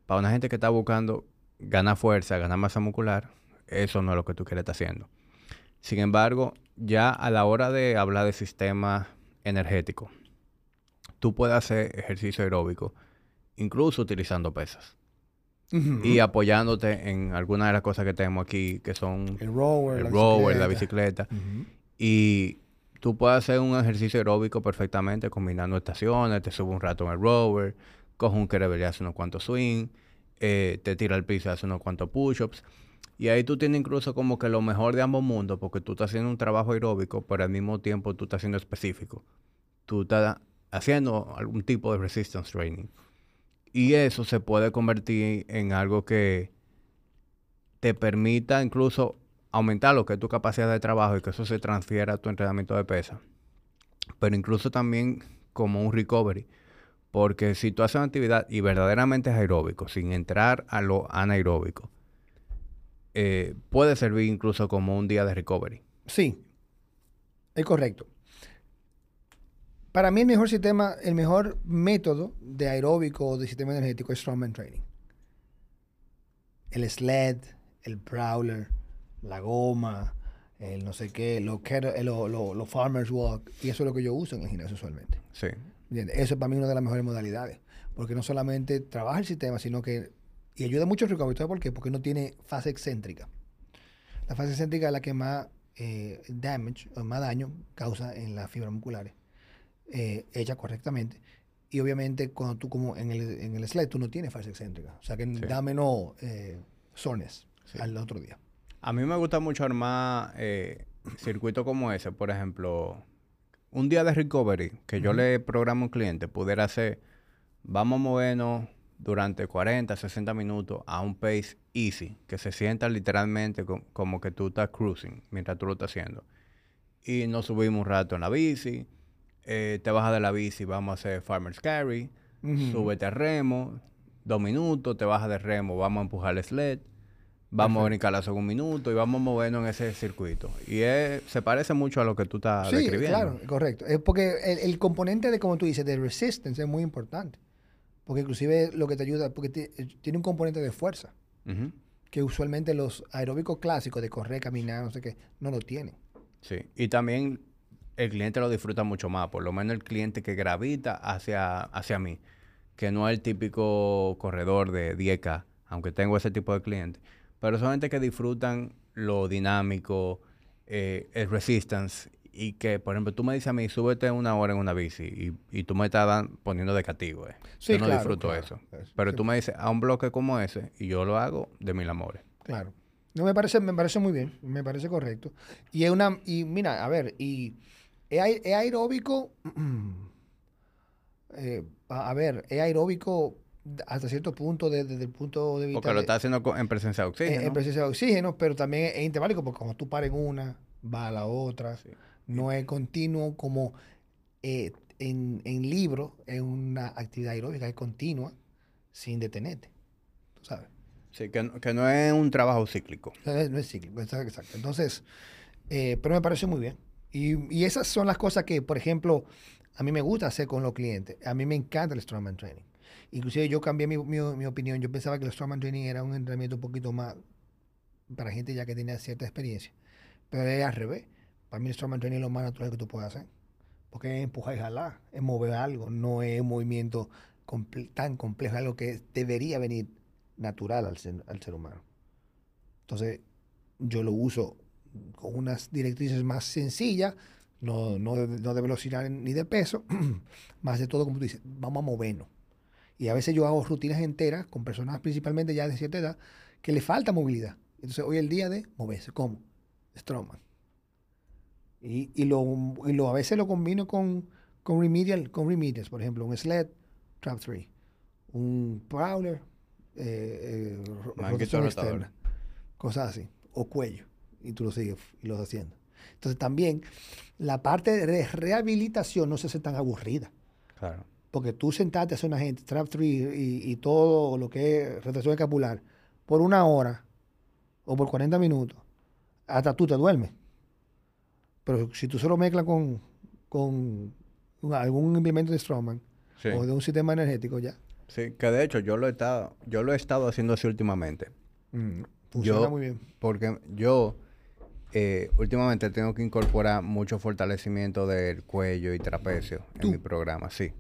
para una gente que está buscando ganar fuerza, ganar masa muscular, eso no es lo que tú quieres estar haciendo. Sin embargo, ya a la hora de hablar de sistema energético, tú puedes hacer ejercicio aeróbico, incluso utilizando pesas. Y apoyándote en algunas de las cosas que tenemos aquí, que son el rower, el rower la bicicleta. Y tú puedes hacer un ejercicio aeróbico perfectamente combinando estaciones, te sube un rato en el rower, coge un kettlebell y hace unos cuantos swing, eh, te tira al piso y hace unos cuantos push-ups. Y ahí tú tienes incluso como que lo mejor de ambos mundos, porque tú estás haciendo un trabajo aeróbico, pero al mismo tiempo tú estás haciendo específico. Tú estás haciendo algún tipo de resistance training. Y eso se puede convertir en algo que te permita incluso aumentar lo que es tu capacidad de trabajo y que eso se transfiera a tu entrenamiento de pesa. Pero incluso también como un recovery. Porque si tú haces una actividad y verdaderamente es aeróbico, sin entrar a lo anaeróbico, eh, puede servir incluso como un día de recovery. Sí, es correcto. Para mí el mejor sistema, el mejor método de aeróbico o de sistema energético es strongman training. El sled, el prowler, la goma, el no sé qué, los lo, farmers walk, y eso es lo que yo uso en el gimnasio usualmente. Sí. Eso es para mí una de las mejores modalidades, porque no solamente trabaja el sistema, sino que y ayuda mucho el recovery. por qué? Porque no tiene fase excéntrica. La fase excéntrica es la que más eh, damage o más daño causa en las fibras musculares. Eh, hecha correctamente. Y obviamente cuando tú como en el, en el sled tú no tienes fase excéntrica. O sea que da menos eh, al otro día. A mí me gusta mucho armar eh, circuitos como ese. Por ejemplo, un día de recovery que yo le programo a un cliente pudiera hacer, vamos a movernos durante 40, 60 minutos a un pace easy, que se sienta literalmente como que tú estás cruising mientras tú lo estás haciendo. Y nos subimos un rato en la bici, eh, te bajas de la bici, vamos a hacer farmer's carry, súbete a remo, dos minutos, te bajas de remo, vamos a empujar el sled, vamos a brincar a un minuto y vamos movernos en ese circuito. Y se parece mucho a lo que tú estás sí, Claro, correcto. Es porque el, el componente de, como tú dices, de resistance es muy importante. Porque inclusive lo que te ayuda, porque eh, tiene un componente de fuerza, que usualmente los aeróbicos clásicos de correr, caminar, no sé qué, no lo tienen. Sí, y también el cliente lo disfruta mucho más, por lo menos el cliente que gravita hacia, hacia mí, que no es el típico corredor de 10K, aunque tengo ese tipo de clientes, pero son gente que disfrutan lo dinámico, eh, el resistance y que, por ejemplo, tú me dices a mí, súbete una hora en una bici y, tú me estás poniendo de castigo. Eh. yo no disfruto eso. Pero tú me dices, a un bloque como ese y yo lo hago de mil amores. Claro. No me parece, me parece muy bien, me parece correcto. Y es una, y mira, a ver, y es, aer- es aeróbico, eh, a, ver, es aeróbico hasta cierto punto de- desde el punto de vista Porque lo está haciendo en presencia de en- oxígeno. en presencia de oxígeno, pero también es interválico porque cuando tú pares en una, va a la otra. Sí. No es continuo como eh, en, en libro, es una actividad aeróbica, es continua, sin detenerte. ¿Tú sabes? Sí, que, no- que no es un trabajo cíclico. No es, no es cíclico, exacto. exacto. Entonces, eh, pero me parece muy bien. Y, esas son las cosas que, por ejemplo, a mí me gusta hacer con los clientes. A mí me encanta el Strongman Training. Inclusive yo cambié mi, mi- opinión. Yo pensaba que el Strongman Training era un entrenamiento un poquito más para gente ya que tenía cierta experiencia. Pero es al revés. Para mí el Strongman Training es lo más natural que tú puedes hacer. Porque es empujar y jalar, es mover algo, no es un movimiento tan complejo, es algo que debería venir natural al ser, al ser humano. Entonces, yo lo uso con unas directrices más sencillas, no, no, no de velocidad ni de peso, más de todo, como tú dices, vamos a movernos. Y a veces yo hago rutinas enteras con personas principalmente ya de cierta edad que le falta movilidad. Entonces, hoy es el día de moverse. ¿Cómo? Strongman. Y, y, lo, y lo, a veces lo combino con, con remedial, con remedials, por ejemplo, un sled, trap 3, un prowler, eh, eh, rotación externa, cosas así, o cuello, y tú lo sigues y lo haciendo. Entonces también la parte de rehabilitación no se hace tan aburrida, Claro. porque tú sentarte a hacer una gente, trap 3 y, y todo lo que es rotación escapular, por una hora o por 40 minutos, hasta tú te duermes. Pero si tú solo mezclas con, con algún implemento de Strongman Sí. o de un sistema energético, ya. Sí, que de hecho yo lo he estado, yo lo he estado haciendo así últimamente. Funciona Yo- muy bien. Porque yo eh, últimamente tengo que incorporar mucho fortalecimiento del cuello y trapecio ¿Tú? en mi programa, sí.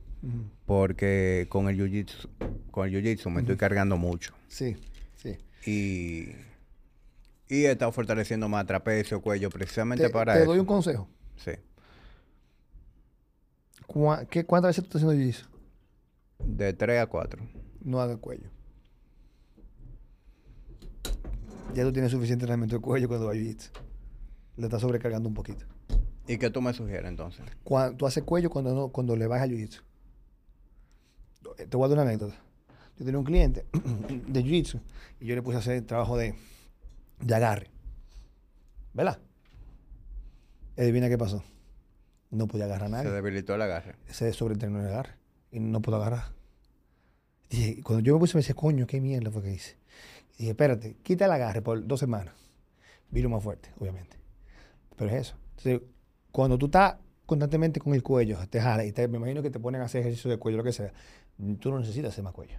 Porque con el jiu-jitsu, con el jiu-jitsu me estoy cargando mucho. Sí, sí. Y, y he estado fortaleciendo más trapecio, cuello, precisamente Te, para te eso. doy un consejo. Sí. ¿qué- ¿Cuántas veces tú estás haciendo jiu-jitsu? De 3 a 4. No haga cuello. Ya tú tienes suficiente entrenamiento de cuello cuando vas a jiu-jitsu. Le estás sobrecargando un poquito. ¿Y qué tú me sugieres entonces? Cuando, tú haces cuello cuando, no, cuando le vas a jiu-jitsu. Eh, Te voy a dar una anécdota. Yo tenía un cliente de jiu-jitsu y yo le puse a hacer trabajo de, de agarre. ¿Verdad? Adivina qué pasó. No podía agarrar a Se debilitó el agarre. Se sobreentrenó en el agarre y no puedo agarrar. Dije, cuando yo me puse, me decía, coño, qué mierda fue que hice. Y dije, espérate, quita el agarre por dos semanas. Vino más fuerte, obviamente. Pero es eso. Entonces, cuando tú estás constantemente con el cuello, te jala y te- me imagino que te ponen a hacer ejercicio de cuello, lo que sea, tú no necesitas hacer más cuello.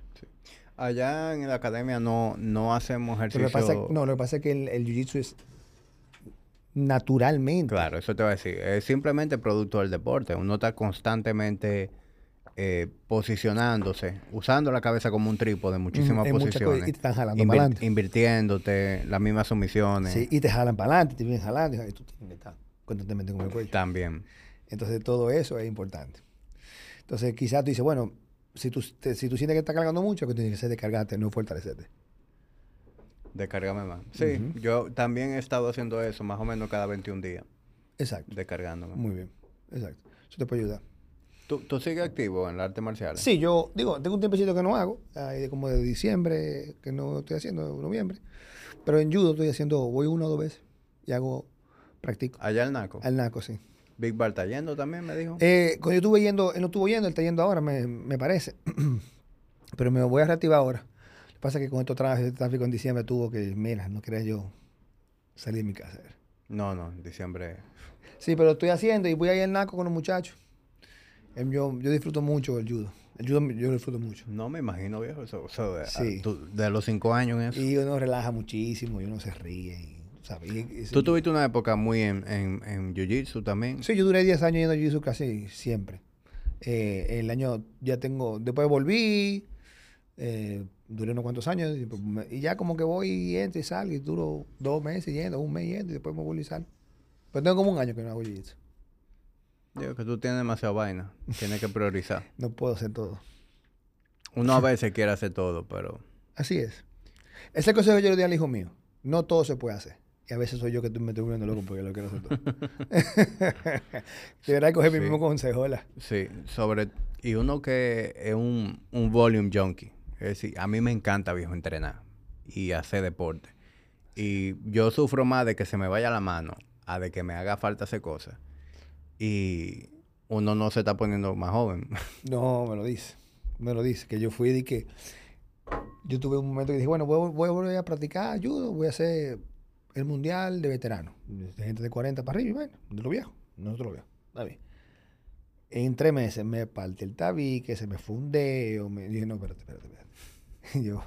Allá en la academia no, no hacemos ejercicio. lo que pasa, no, lo que pasa es que el, el jiu-jitsu es naturalmente. Claro, eso te voy a decir. Es simplemente producto del deporte. Uno está constantemente eh, posicionándose, usando la cabeza como un trípode en muchísimas en posiciones. y te están jalando Invir- para adelante. Invirtiéndote, las mismas sumisiones. Sí, y te jalan para adelante, te vienen jalando y tú tienes que estar constantemente con el cuello. También. Entonces, todo eso es importante. Entonces, quizás tú dices, bueno, si tú, te- si tú sientes que estás cargando mucho, que tienes que hacer es descargarte, no fortalecerte. Descargame más. Sí, yo también he estado haciendo eso más o menos cada 21 días. Exacto. Descargándome. Muy bien. Exacto. Eso te puede ayudar. ¿Tú, tú sigues activo en el arte marcial? Sí, yo digo, tengo un tiempecito que no hago, como de diciembre, que no estoy haciendo, noviembre. Pero en judo estoy haciendo, voy una o dos veces y hago, practico. Allá el Naco. Al naco, sí. Big Bar está yendo también, me dijo. Eh, cuando yo estuve yendo, él no estuvo yendo, él está yendo ahora, me, me parece. Pero me voy a reactivar ahora. Lo que pasa es que con estos tráficos tráfico en diciembre tuvo que, mira, no quería yo salir de mi casa. No, no, en diciembre. Sí, pero estoy haciendo y voy a ir al naco con los muchachos. Em, Yo, yo disfruto mucho el judo. El judo yo lo disfruto mucho. No me imagino, viejo. Eso, de, Sí. a- tú- de los cinco años en eso. Y uno relaja muchísimo y uno se ríe. Y, ¿sabes? Y- y- Tú tuviste una época muy en, en, en Jiu-Jitsu también. Sí, yo duré 10 años yendo a jiu-jitsu casi siempre. Eh, el año ya tengo, después volví, eh, duré unos cuantos años y, pues, y ya como que voy y entro y salgo y duro dos meses yendo, un mes yendo y después me vuelvo y salgo. Pero tengo como un año que no hago jiu-jitsu. Digo que tú tienes demasiada vaina. Tienes que priorizar. No puedo hacer todo. Uno a veces quiere hacer todo, pero Así es. Ese consejo yo le di al hijo mío. No todo se puede hacer. Y a veces soy yo que me estoy volviendo loco porque lo quiero hacer todo. Debería coger mi Sí. mismo consejo, ¿verdad? Sí, sobre... Y uno que es un, un volume junkie. Es decir, a mí me encanta, viejo, entrenar y hacer deporte. Y yo sufro más de que se me vaya la mano a de que me haga falta hacer cosas. Y uno no se está poniendo más joven. No, me lo dice. Me lo dice. Que yo fui de que. Yo tuve un momento que dije, bueno, voy, voy a volver a practicar judo, voy a hacer el mundial de veteranos. De gente de 40 para arriba, y bueno, de los viejos. Nosotros los viejos. Está bien. En tres meses me partí el tabique, se me fue un dedo. Me dije, no, espérate, espérate, espérate. Y yo,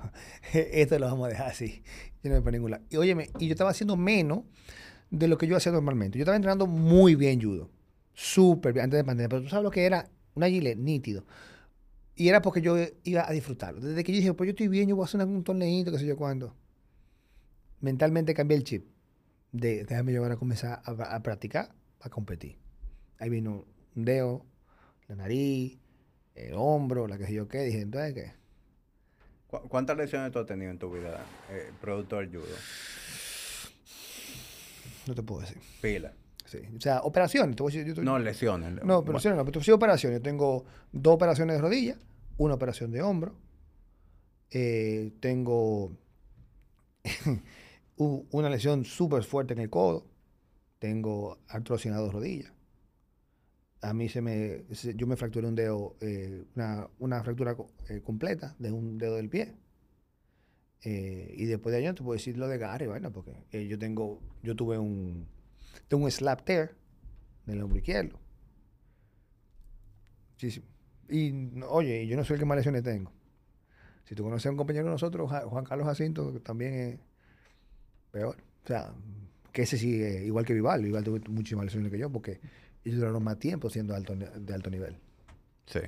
esto lo vamos a dejar así. Yo no voy para ningún lado. Y óyeme, y yo estaba haciendo menos de lo que yo hacía normalmente. Yo estaba entrenando muy bien judo. Súper bien, antes de pandemia. Pero tú sabes lo que era una gilet nítido. Y era porque yo iba a disfrutarlo. Desde que yo dije, pues yo estoy bien, yo voy a hacer un torneito, qué sé yo cuándo. Mentalmente cambié el chip. De déjame llevar a comenzar a, a practicar, a competir. Ahí vino un dedo, la nariz, el hombro, la que sé yo qué. Dije, entonces, ¿qué? ¿Cu- ¿Cuántas lesiones tú has tenido en tu vida, eh, productor judo? No te puedo decir. Pila. Sí. O sea, operaciones. yo No, lesiones. No, Bueno, operaciones no, pero sí operaciones. Yo tengo dos operaciones de rodilla, una operación de hombro, eh, tengo una lesión súper fuerte en el codo, tengo artrosis en las dos rodillas. A mí se me, se- yo me fracturé un dedo, eh, una, una fractura co- eh, completa de un dedo del pie. Y después de años te puedo decir lo de Gary, bueno, porque yo tengo, yo tuve un, tengo un slap tear en el hombro izquierdo. Sí, sí. Y no- oye, yo no soy el que más lesiones tengo. Si tú conoces a un compañero de nosotros, Juan Carlos Jacinto, que también es peor. O sea, que ese sí, es igual que Vival. Vival tuvo muchísimas lesiones que yo, porque ellos duraron más tiempo siendo alto, de alto nivel. Sí.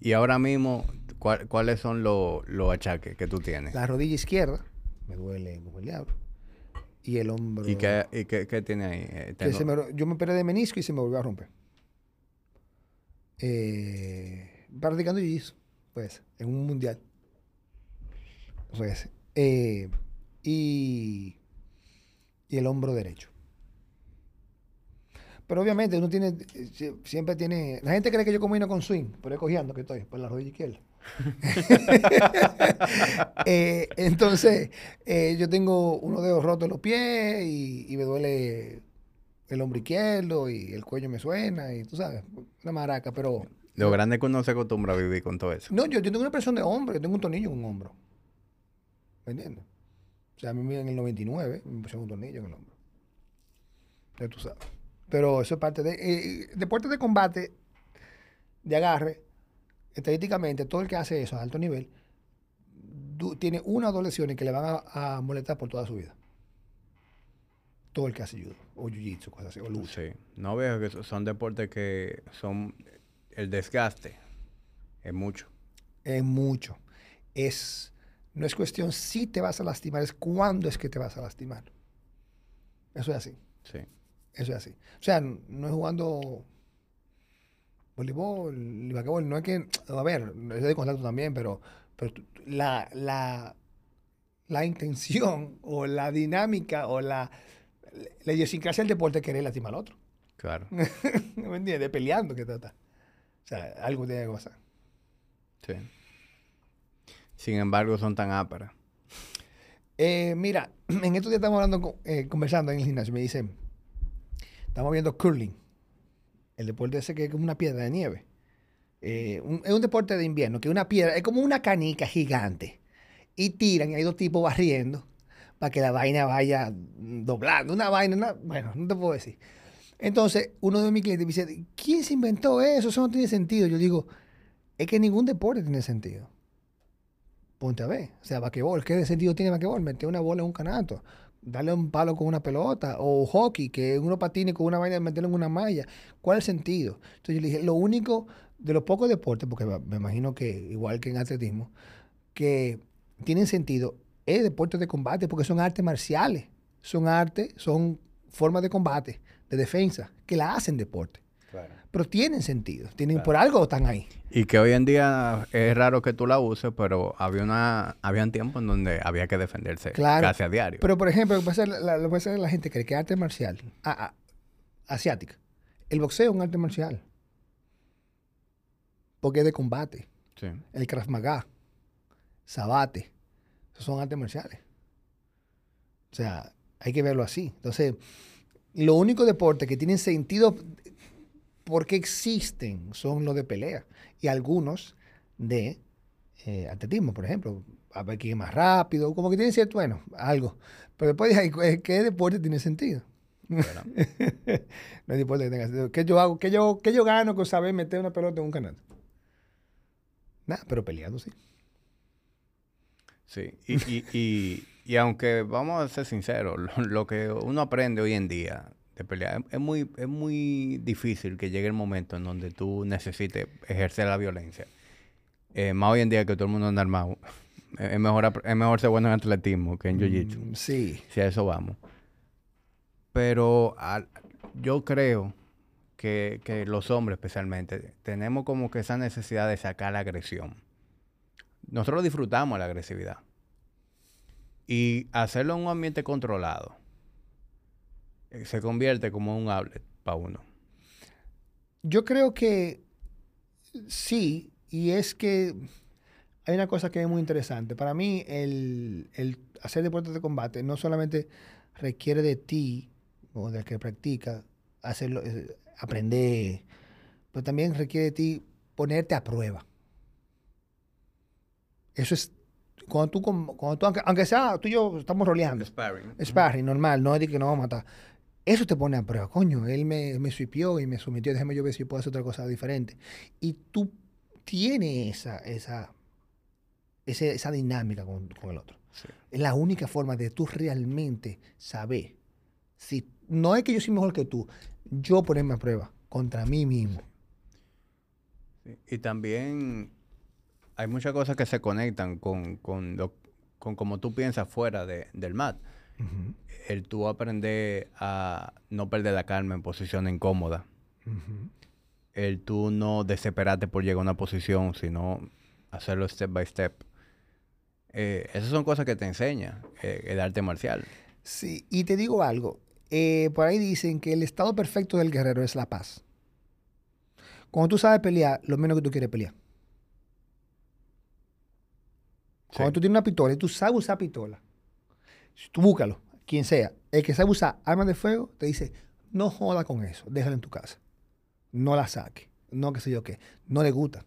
Y ahora mismo, ¿cuál- ¿cuáles son los los achaques que tú tienes? La rodilla izquierda me duele como el diablo. Y el hombro. ¿Y qué, y qué, qué tiene ahí? Eh, que tengo- se me- yo me operé de menisco y se me volvió a romper. Eh, practicando jiu-jitsu, pues, en un mundial. Pues, eh, y, y el hombro derecho. Pero obviamente uno tiene, eh, sie- siempre tiene, la gente cree que yo combino con swing, pero es cogiendo que estoy, por la rodilla izquierda. Eh, entonces, eh, yo tengo unos dedos rotos en los pies y, y me duele el hombro izquierdo y el cuello me suena y tú sabes, una maraca, pero Lo grande es que uno se acostumbra a vivir con todo eso. no, yo, yo tengo una presión de hombro, yo tengo un tornillo en un hombro. ¿Me entiendes? O sea, a mí en el 99 me pusieron un tornillo en el hombro. Ya tú sabes. Pero eso es parte de... eh, deportes de combate, de agarre, estadísticamente, todo el que hace eso a alto nivel, tiene una o dos lesiones que le van a, a molestar por toda su vida. Todo el que hace judo, o jiu-jitsu, cosas así, o lucha. Sí. No veo que so- son deportes que son... El desgaste es mucho. Es mucho. Es, no es cuestión si te vas a lastimar, es cuándo es que te vas a lastimar. Eso es así. Sí. Eso es así. O sea, no es jugando voleibol, ni basquetbol, no es que, a ver, es de contacto también, pero, pero la, la, la intención o la dinámica o la, la idiosincrasia del deporte es querer lastimar al otro. Claro. ¿Me entiendes? Peleando que trata. O sea, algo tiene que pasar. Sí. Sin embargo, son tan áperas. Eh, mira, en estos días estamos hablando, eh, conversando en el gimnasio. Me dicen, estamos viendo curling. El deporte ese que es como una piedra de nieve. Eh, un- es un deporte de invierno, que una piedra, es como una canica gigante. Y tiran, y hay dos tipos barriendo para que la vaina vaya doblando. Una vaina, una- bueno, no te puedo decir. Entonces, uno de mis clientes me dice, ¿quién se inventó eso? Eso no tiene sentido. Yo digo, es que ningún deporte tiene sentido. Ponte a ver. O sea, basquetbol, ¿qué sentido tiene basquetbol? Meter una bola en un canasto, darle un palo con una pelota, o hockey, que uno patine con una vaina y meterlo en una malla. ¿Cuál es el sentido? Entonces yo le dije, lo único de los pocos deportes, porque me imagino que igual que en atletismo, que tienen sentido es deportes de combate, porque son artes marciales. Son artes, son formas de combate, de defensa, que la hacen deporte. Pero tienen sentido. Tienen, Por algo están ahí. Y que hoy en día es raro que tú la uses, pero había una habían tiempos en donde había que defenderse casi a diario. Pero, por ejemplo, lo que pasa es la, lo que la gente cree que arte marcial asiática. El boxeo es un arte marcial. Porque es de combate. El Krav Maga, Sabate, esos son artes marciales. O sea, hay que verlo así. Entonces, lo único deporte que tienen sentido porque existen son los de pelea y algunos de eh, atletismo, por ejemplo. A ver quién es más rápido, como que tienen cierto, bueno, algo. Pero después, ¿qué deporte tiene sentido? no hay deporte que tenga sentido. ¿Qué yo hago? ¿Qué yo, qué yo gano con saber meter una pelota en un canal? Nada, pero peleando sí. Sí, y, aunque vamos a ser sinceros, lo, que uno aprende hoy en día de pelear es muy, es muy difícil que llegue el momento en donde tú necesites ejercer la violencia. Eh, más hoy en día que todo el mundo anda armado. Es mejor, es mejor ser bueno en atletismo que en jiu-jitsu. Mm, sí. Si a eso vamos. Pero yo creo que, que, los hombres especialmente tenemos como que esa necesidad de sacar la agresión. Nosotros disfrutamos la agresividad. Y hacerlo en un ambiente controlado se convierte como un outlet para uno. Yo creo que sí, y es que hay una cosa que es muy interesante. Para mí, el, el hacer deportes de combate no solamente requiere de ti, o del que practica, hacerlo, eh, aprender, pero también requiere de ti ponerte a prueba. Eso es, cuando tú, cuando tú aunque, sea tú y yo estamos roleando. Sparring. Sparring, normal, no es de que nos vamos a matar. Eso te pone a prueba. Coño, él me, me y me sometió, déjame yo ver si yo puedo hacer otra cosa diferente. Y tú tienes esa, esa, esa, dinámica con, con, el otro. Es la única forma de tú realmente saber si no es que yo soy mejor que tú, yo ponerme a prueba contra mí mismo. Y también hay muchas cosas que se conectan con, con, lo, con cómo tú piensas fuera de, del mat. El tú aprender a no perder la calma en posición incómoda. El tú no desesperarte por llegar a una posición, sino hacerlo step by step. Eh, esas son cosas que te enseña eh, el arte marcial. Sí, y te digo algo, eh, por ahí dicen que el estado perfecto del guerrero es la paz. Cuando tú sabes pelear, lo menos que tú quieres pelear. Cuando tú tienes una pistola y tú sabes usar pistola, tú búscalo, quien sea, el que sabe usar armas de fuego, te dice, no joda con eso, déjala en tu casa. No la saque, no qué sé yo qué. No le gusta.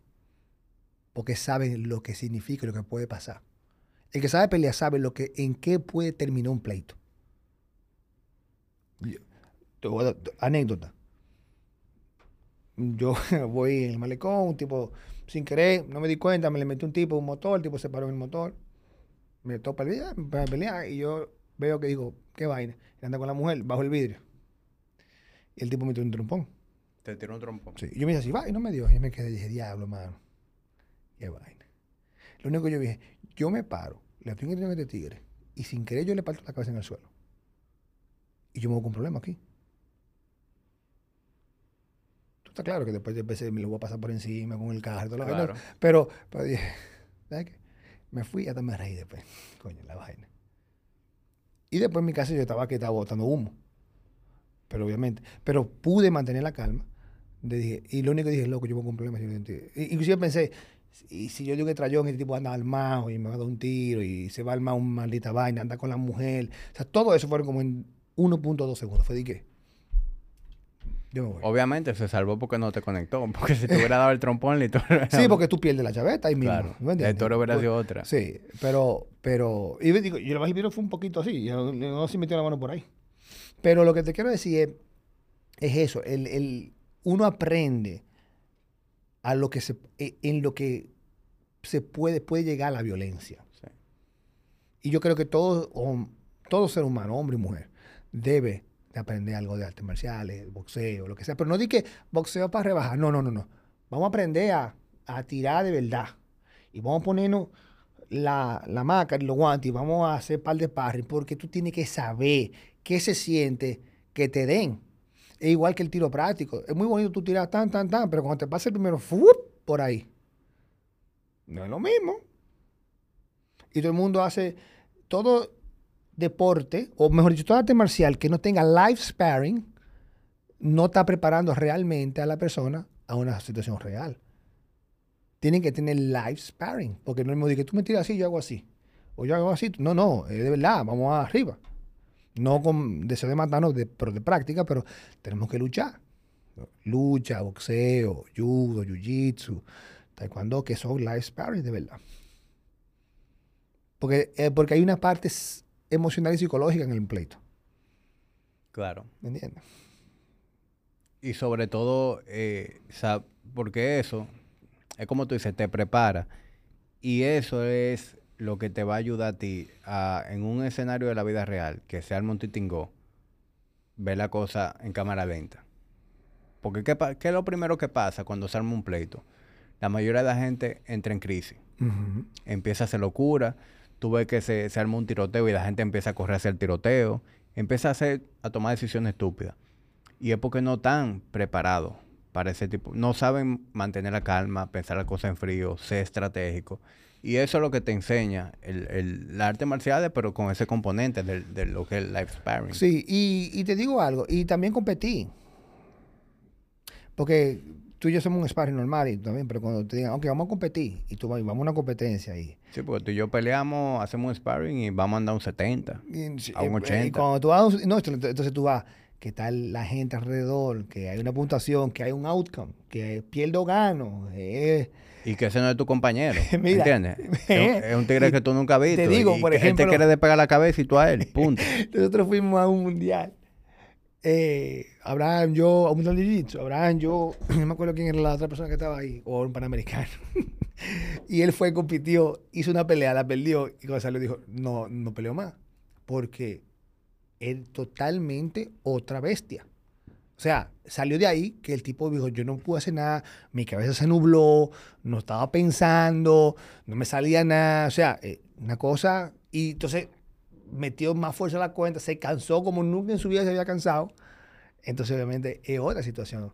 Porque sabe lo que significa y lo que puede pasar. El que sabe pelear sabe lo que, en qué puede terminar un pleito anécdota. Yo voy en el malecón, un tipo, sin querer, no me di cuenta, me le metí un tipo, un motor, el tipo se paró en el motor, me topa el video, me pelear, y yo veo que digo, qué vaina. Y anda con la mujer bajo el vidrio. Y el tipo me tiró un trompón. ¿Te tiró un trompón? Sí. Yo me dije así, va, y no me dio. Y me quedé, dije, diablo, mano. Qué vaina. Lo único que yo dije, yo me paro, le estoy en este tigre, y sin querer yo le parto la cabeza en el suelo. Y yo me voy con un problema aquí. Tú estás claro que después de veces me lo voy a pasar por encima con el carro, todo lo claro. Pero, pero dije, ¿sabes qué? Me fui y hasta me reí después. Coño, la vaina. Y después en mi casa yo estaba que estaba botando humo. Pero obviamente. Pero pude mantener la calma. dije, y lo único que dije, loco, yo voy con problemas. Inclusive pensé, y si yo digo que trayón, este tipo anda armado y me va a dar un tiro y se va a armar una maldita vaina, anda con la mujer. O sea, todo eso fueron como en 1.2 segundos. Fue de qué. Yo me voy. Obviamente se salvó porque no te conectó. Porque si te hubiera dado el trompón, toro... Sí, porque tú pierdes la chaveta ahí mismo. Claro. ¿no el toro hubiera sido otra. Sí, pero... pero y digo, yo lo el fue un poquito así. Yo no se metió la mano por ahí. Pero lo que te quiero decir es, es eso. El, el, uno aprende a lo que se, e, en lo que se puede, puede llegar a la violencia. Sí. Y yo creo que todo, todo ser humano, hombre y mujer, debe de aprender algo de artes marciales, boxeo, lo que sea. Pero no di que boxeo para rebajar. No, no, no, no. Vamos a aprender a, tirar de verdad. Y vamos a ponernos la, la maca y los guantes y vamos a hacer par de parry porque tú tienes que saber qué se siente que te den. Es igual que el tiro práctico. Es muy bonito tú tirar tan, tan, tan, pero cuando te pasa el primero, ¡fup! por ahí. No es lo mismo. Y todo el mundo hace todo deporte, o mejor dicho, todo arte marcial que no tenga life sparring, no está preparando realmente a la persona a una situación real. Tienen que tener life sparring, porque no es mismo que tú me tiras así, yo hago así. O yo hago así. No, no, de verdad, vamos arriba. No con deseo de matarnos, de, pero de práctica, pero tenemos que luchar. Lucha, boxeo, judo, jiu-jitsu, taekwondo, que son life sparring de verdad. Porque, eh, porque hay una parte emocional y psicológica en el pleito. Claro. ¿Me entiendes? Y sobre todo, eh, porque eso, es como tú dices, te prepara. Y eso es lo que te va a ayudar a ti a, en un escenario de la vida real, que sea el Montitingó, ver la cosa en cámara lenta. Porque ¿qué, es lo primero que pasa cuando se arma un pleito? La mayoría de la gente entra en crisis. Empieza a hacer locura. Tú ves que se, se arma un tiroteo y la gente empieza a correr hacia el tiroteo. Empieza a, hacer, a tomar decisiones estúpidas. Y es porque no están preparados para ese tipo. No saben mantener la calma, pensar las cosas en frío, ser estratégico. Y eso es lo que te enseña el, el, las artes marciales, pero con ese componente de, de lo que es el life sparring. Sí, y, y te digo algo, y también competí. Porque tú y yo somos un sparring normal y también, pero cuando te digan, ok, vamos a competir, y tú vas, vamos a una competencia ahí. Sí, porque tú y yo peleamos, hacemos un sparring y vamos a andar un 70. Y, sí, A un eh, 80. Y cuando tú vas, a un- no, entonces tú vas, que tal la gente alrededor, que hay una puntuación, que hay un outcome, que pierdo o gano. eh, Y que ese no es tu compañero. Mira, ¿Entiendes? Es, es un tigre que tú nunca has visto. te digo, y por que él ejemplo- te quiere despegar la cabeza y tú a él. Punto. Nosotros fuimos a un mundial. Eh, Abraham, yo, a un mundial de jiu-jitsu. Abraham, yo, no me acuerdo quién era la otra persona que estaba ahí, o un panamericano. y él fue, compitió, hizo una pelea, la perdió, y cuando salió dijo, no, no peleó más. Porque es totalmente otra bestia. O sea, salió de ahí que el tipo dijo, yo no pude hacer nada, mi cabeza se nubló, no estaba pensando, no me salía nada, o sea, eh, una cosa, y entonces metió más fuerza a la cuenta, se cansó como nunca en su vida se había cansado, entonces obviamente es otra situación.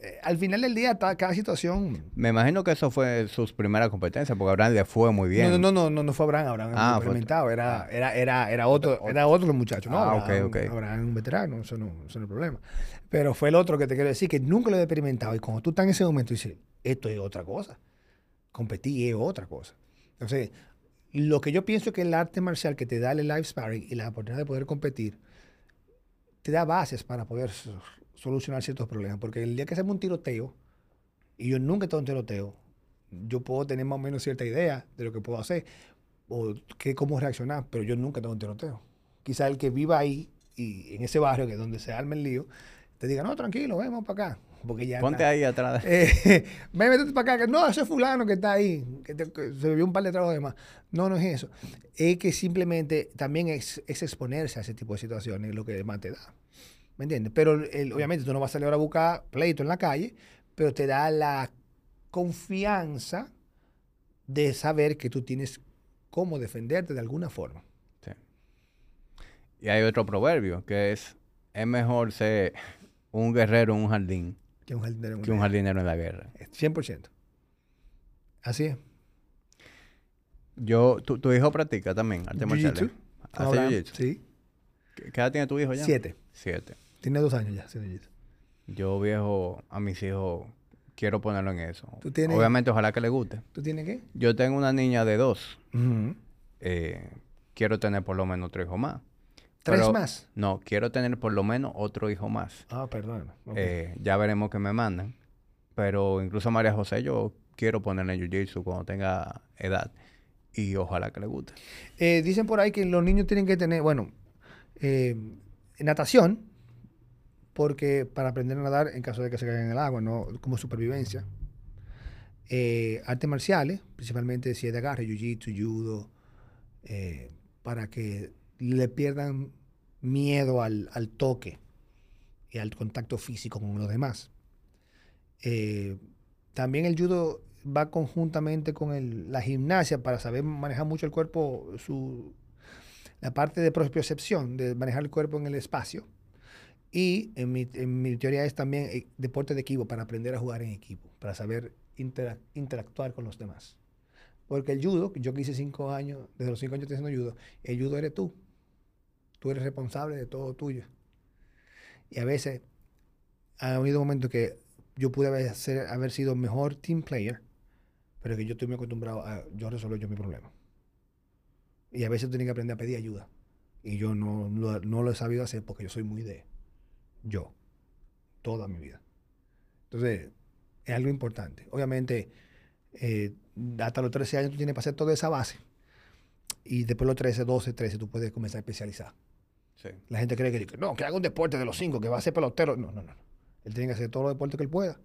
Eh, al final del día, cada situación... Me imagino que eso fue sus primeras competencias, porque Abraham le fue muy bien. No, no, no, no, no fue Abraham, Abraham Ah, fue experimentado, era, Ah. era, era, era otro, era otro muchacho, ¿no? Ah, Abraham, ok. Abraham es un veterano, eso no, eso no es el problema. Pero fue el otro que te quiero decir, que nunca lo he experimentado. Y cuando tú estás en ese momento, dices, esto es otra cosa. Competir es otra cosa. Entonces, lo que yo pienso que el arte marcial que te da el life sparring y la oportunidad de poder competir, te da bases para poder so- solucionar ciertos problemas. Porque el día que hacemos un tiroteo, y yo nunca he estado en tiroteo, yo puedo tener más o menos cierta idea de lo que puedo hacer o que, cómo reaccionar, pero yo nunca he estado en tiroteo. Quizá el que viva ahí y en ese barrio que es donde se arma el lío, te diga, no, tranquilo, vamos para acá. Porque ya Ponte ahí atrás. eh, ven, métete para acá. No, ese es fulano que está ahí, que, te- que se bebió un par de tragos de más. No, no es eso. Es que simplemente también es, es exponerse a ese tipo de situaciones lo que más te da. ¿Me entiendes? Pero el- obviamente tú no vas a salir ahora a buscar pleito en la calle, pero te da la confianza de saber que tú tienes cómo defenderte de alguna forma. Sí. Y hay otro proverbio que es, es mejor ser un guerrero en un jardín Que un jardinero en que un jardinero en la guerra. 100%. Así es. Yo, tu, tu hijo practica también arte. Jiu-jitsu. ¿Hace jiu-jitsu? Sí. ¿Qué, qué edad tiene tu hijo ya? Siete. Siete. Tiene dos años ya haciendo jiu-jitsu. Yo, viejo, a mis hijos quiero ponerlo en eso. ¿Tú tienes- Obviamente, ojalá que le guste. ¿Tú tienes qué? Yo tengo una niña de dos. Eh, quiero tener por lo menos otro hijo más. ¿Tres Pero- más? No, quiero tener por lo menos otro hijo más. Ah, perdón. Eh, ya veremos qué me mandan. Pero incluso a María José yo quiero ponerle en Jiu-Jitsu cuando tenga edad. Y ojalá que le guste. Eh, dicen por ahí que los niños tienen que tener, bueno, eh, natación, porque para aprender a nadar en caso de que se caigan en el agua, no como supervivencia. Eh, artes marciales, principalmente si es de agarre, jiu-jitsu, judo, eh, para que le pierdan miedo al, al toque y al contacto físico con los demás. Eh, también el judo va conjuntamente con el- la gimnasia para saber manejar mucho el cuerpo, su, la parte de propiocepción, de manejar el cuerpo en el espacio. Y en mi, en mi teoría es también eh, deporte de equipo, para aprender a jugar en equipo, para saber intera- interactuar con los demás. Porque el judo, yo que hice cinco años, desde los cinco años estoy haciendo judo, el judo eres tú. Tú eres responsable de todo tuyo. Y a veces ha habido momentos que yo pude haber, sido mejor team player, pero que yo estoy muy acostumbrado a yo resolver yo mi problema. Y a veces tienes que aprender a pedir ayuda. Y yo no, no lo he sabido hacer porque yo soy muy de yo, toda mi vida. Entonces, es algo importante. Obviamente, eh, hasta los 13 años tú tienes para hacer toda esa base. Y después de los 13, 12, 13, tú puedes comenzar a especializar. Sí. La gente cree que, no, que haga un deporte de los cinco, que va a ser pelotero. No, no, no. Él tiene que hacer todos los deportes que él pueda.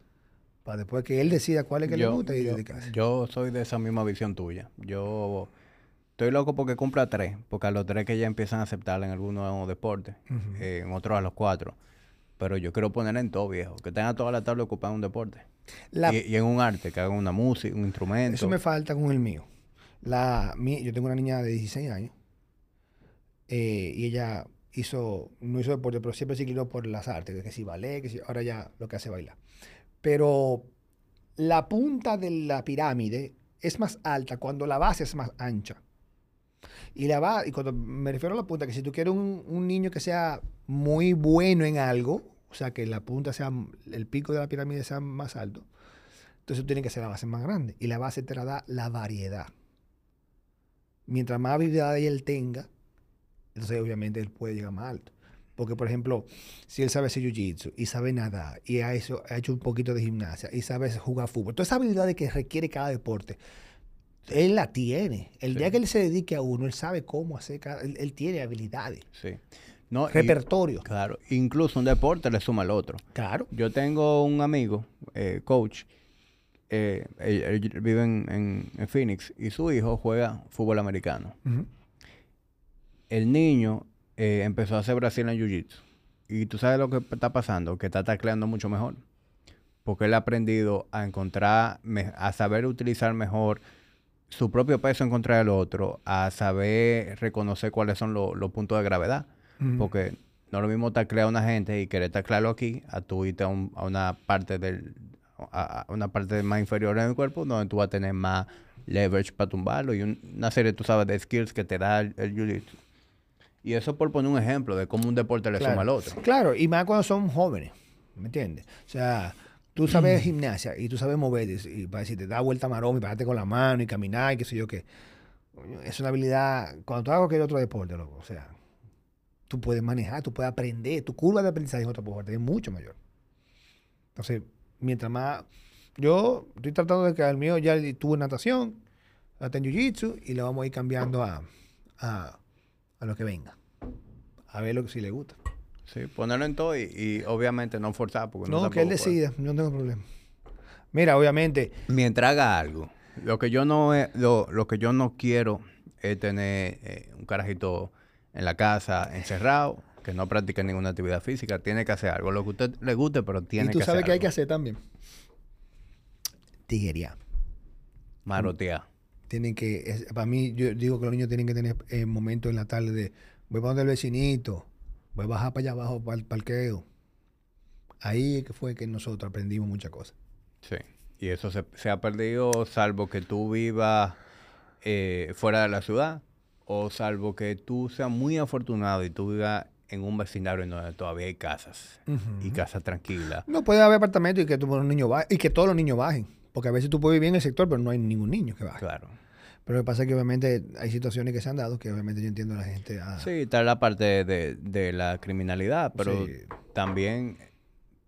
Para después que él decida cuál es que le gusta y yo- dedicarse. yo soy de esa misma visión tuya. Yo estoy loco porque cumpla tres, porque a los tres que ya empiezan a aceptar en algunos deportes, eh, en otros a los cuatro. Pero yo quiero poner en todo, viejo. Que tenga toda la tarde ocupada en un deporte. La- Y, y en un arte, que haga una música, un instrumento. Eso me falta con el mío. La, mi- yo tengo una niña de 16 años eh, y ella hizo, no hizo deporte, pero siempre se inclinó por las artes, que si ballet, que si, ahora ya lo que hace bailar. Pero la punta de la pirámide es más alta cuando la base es más ancha. Y, la ba- y cuando me refiero a la punta, que si tú quieres un, un niño que sea muy bueno en algo, o sea, que la punta sea, el pico de la pirámide sea más alto, entonces tú tienes que hacer la base más grande. Y la base te la da la variedad. Mientras más habilidad él tenga, entonces obviamente él puede llegar más alto. Porque, por ejemplo, si él sabe hacer jiu-jitsu y sabe nadar y ha hecho, ha hecho un poquito de gimnasia y sabe jugar fútbol, todas esas habilidades que requiere cada deporte, él la tiene. El Sí. día que él se dedique a uno, él sabe cómo hacer cada... Él, él tiene habilidades, Sí. No, y- repertorio. claro. Incluso un deporte le suma al otro. Claro. Yo tengo un amigo, eh, coach, eh, él, él vive en, en- en Phoenix y su hijo juega fútbol americano. El niño eh, empezó a hacer Brasil en Jiu-Jitsu. Y tú sabes lo que está pasando, que está tacleando mucho mejor. Porque él ha aprendido a encontrar, a saber utilizar mejor su propio peso en contra del otro, a saber reconocer cuáles son lo- los puntos de gravedad. Porque no es lo mismo taclear a una gente y querer taclearlo aquí, a tú irte a, un- a una parte del a, a una parte más inferior en el cuerpo donde tú vas a tener más leverage para tumbarlo y un- una serie, tú sabes, de skills que te da el, el jiu-jitsu. Y eso por poner un ejemplo de cómo un deporte le suma al otro. Claro, y más cuando son jóvenes, ¿me entiendes? O sea, tú sabes gimnasia y tú sabes moverte y para decirte, da vuelta maroma y pararte con la mano y caminar y qué sé yo qué. Es una habilidad, cuando tú hagas cualquier otro deporte, loco, o sea, tú puedes manejar, tú puedes aprender, tu curva de aprendizaje en otro deporte es mucho mayor. Entonces, mientras más, yo estoy tratando de que al mío ya tuvo natación, hasta en jiu-jitsu y le vamos a ir cambiando a, a, a lo que venga. A ver lo que si le gusta. Sí, ponerlo en todo y, y obviamente no forzar. Porque No, que él puede. decida, no tengo problema. Mira, obviamente, Mientras haga algo. Lo que yo no he- lo, lo que yo no quiero es tener eh, un carajito en la casa encerrado que no practique ninguna actividad física. Tiene que hacer algo. Lo que a usted le guste, pero tiene y tú que sabes hacer que hay que hacer también. Tiguería. Marotear. Tienen que, es- para mí, yo digo que los niños tienen que tener eh, momentos en la tarde de, voy para donde el vecinito, voy a bajar para allá abajo para el parqueo. Ahí que fue que nosotros aprendimos muchas cosas. Sí. Y eso se, se ha perdido salvo que tú vivas eh, fuera de la ciudad o salvo que tú seas muy afortunado y tú vivas en un vecindario en donde todavía hay casas y casas tranquilas. No puede haber apartamentos y que, tú, los niños ba- y que todos los niños bajen. Porque a veces tú puedes vivir en el sector, pero no hay ningún niño que baje. Claro. Pero lo que pasa es que obviamente hay situaciones que se han dado que obviamente yo entiendo a la gente. ah, Sí, está la parte de, de la criminalidad, pero Sí. también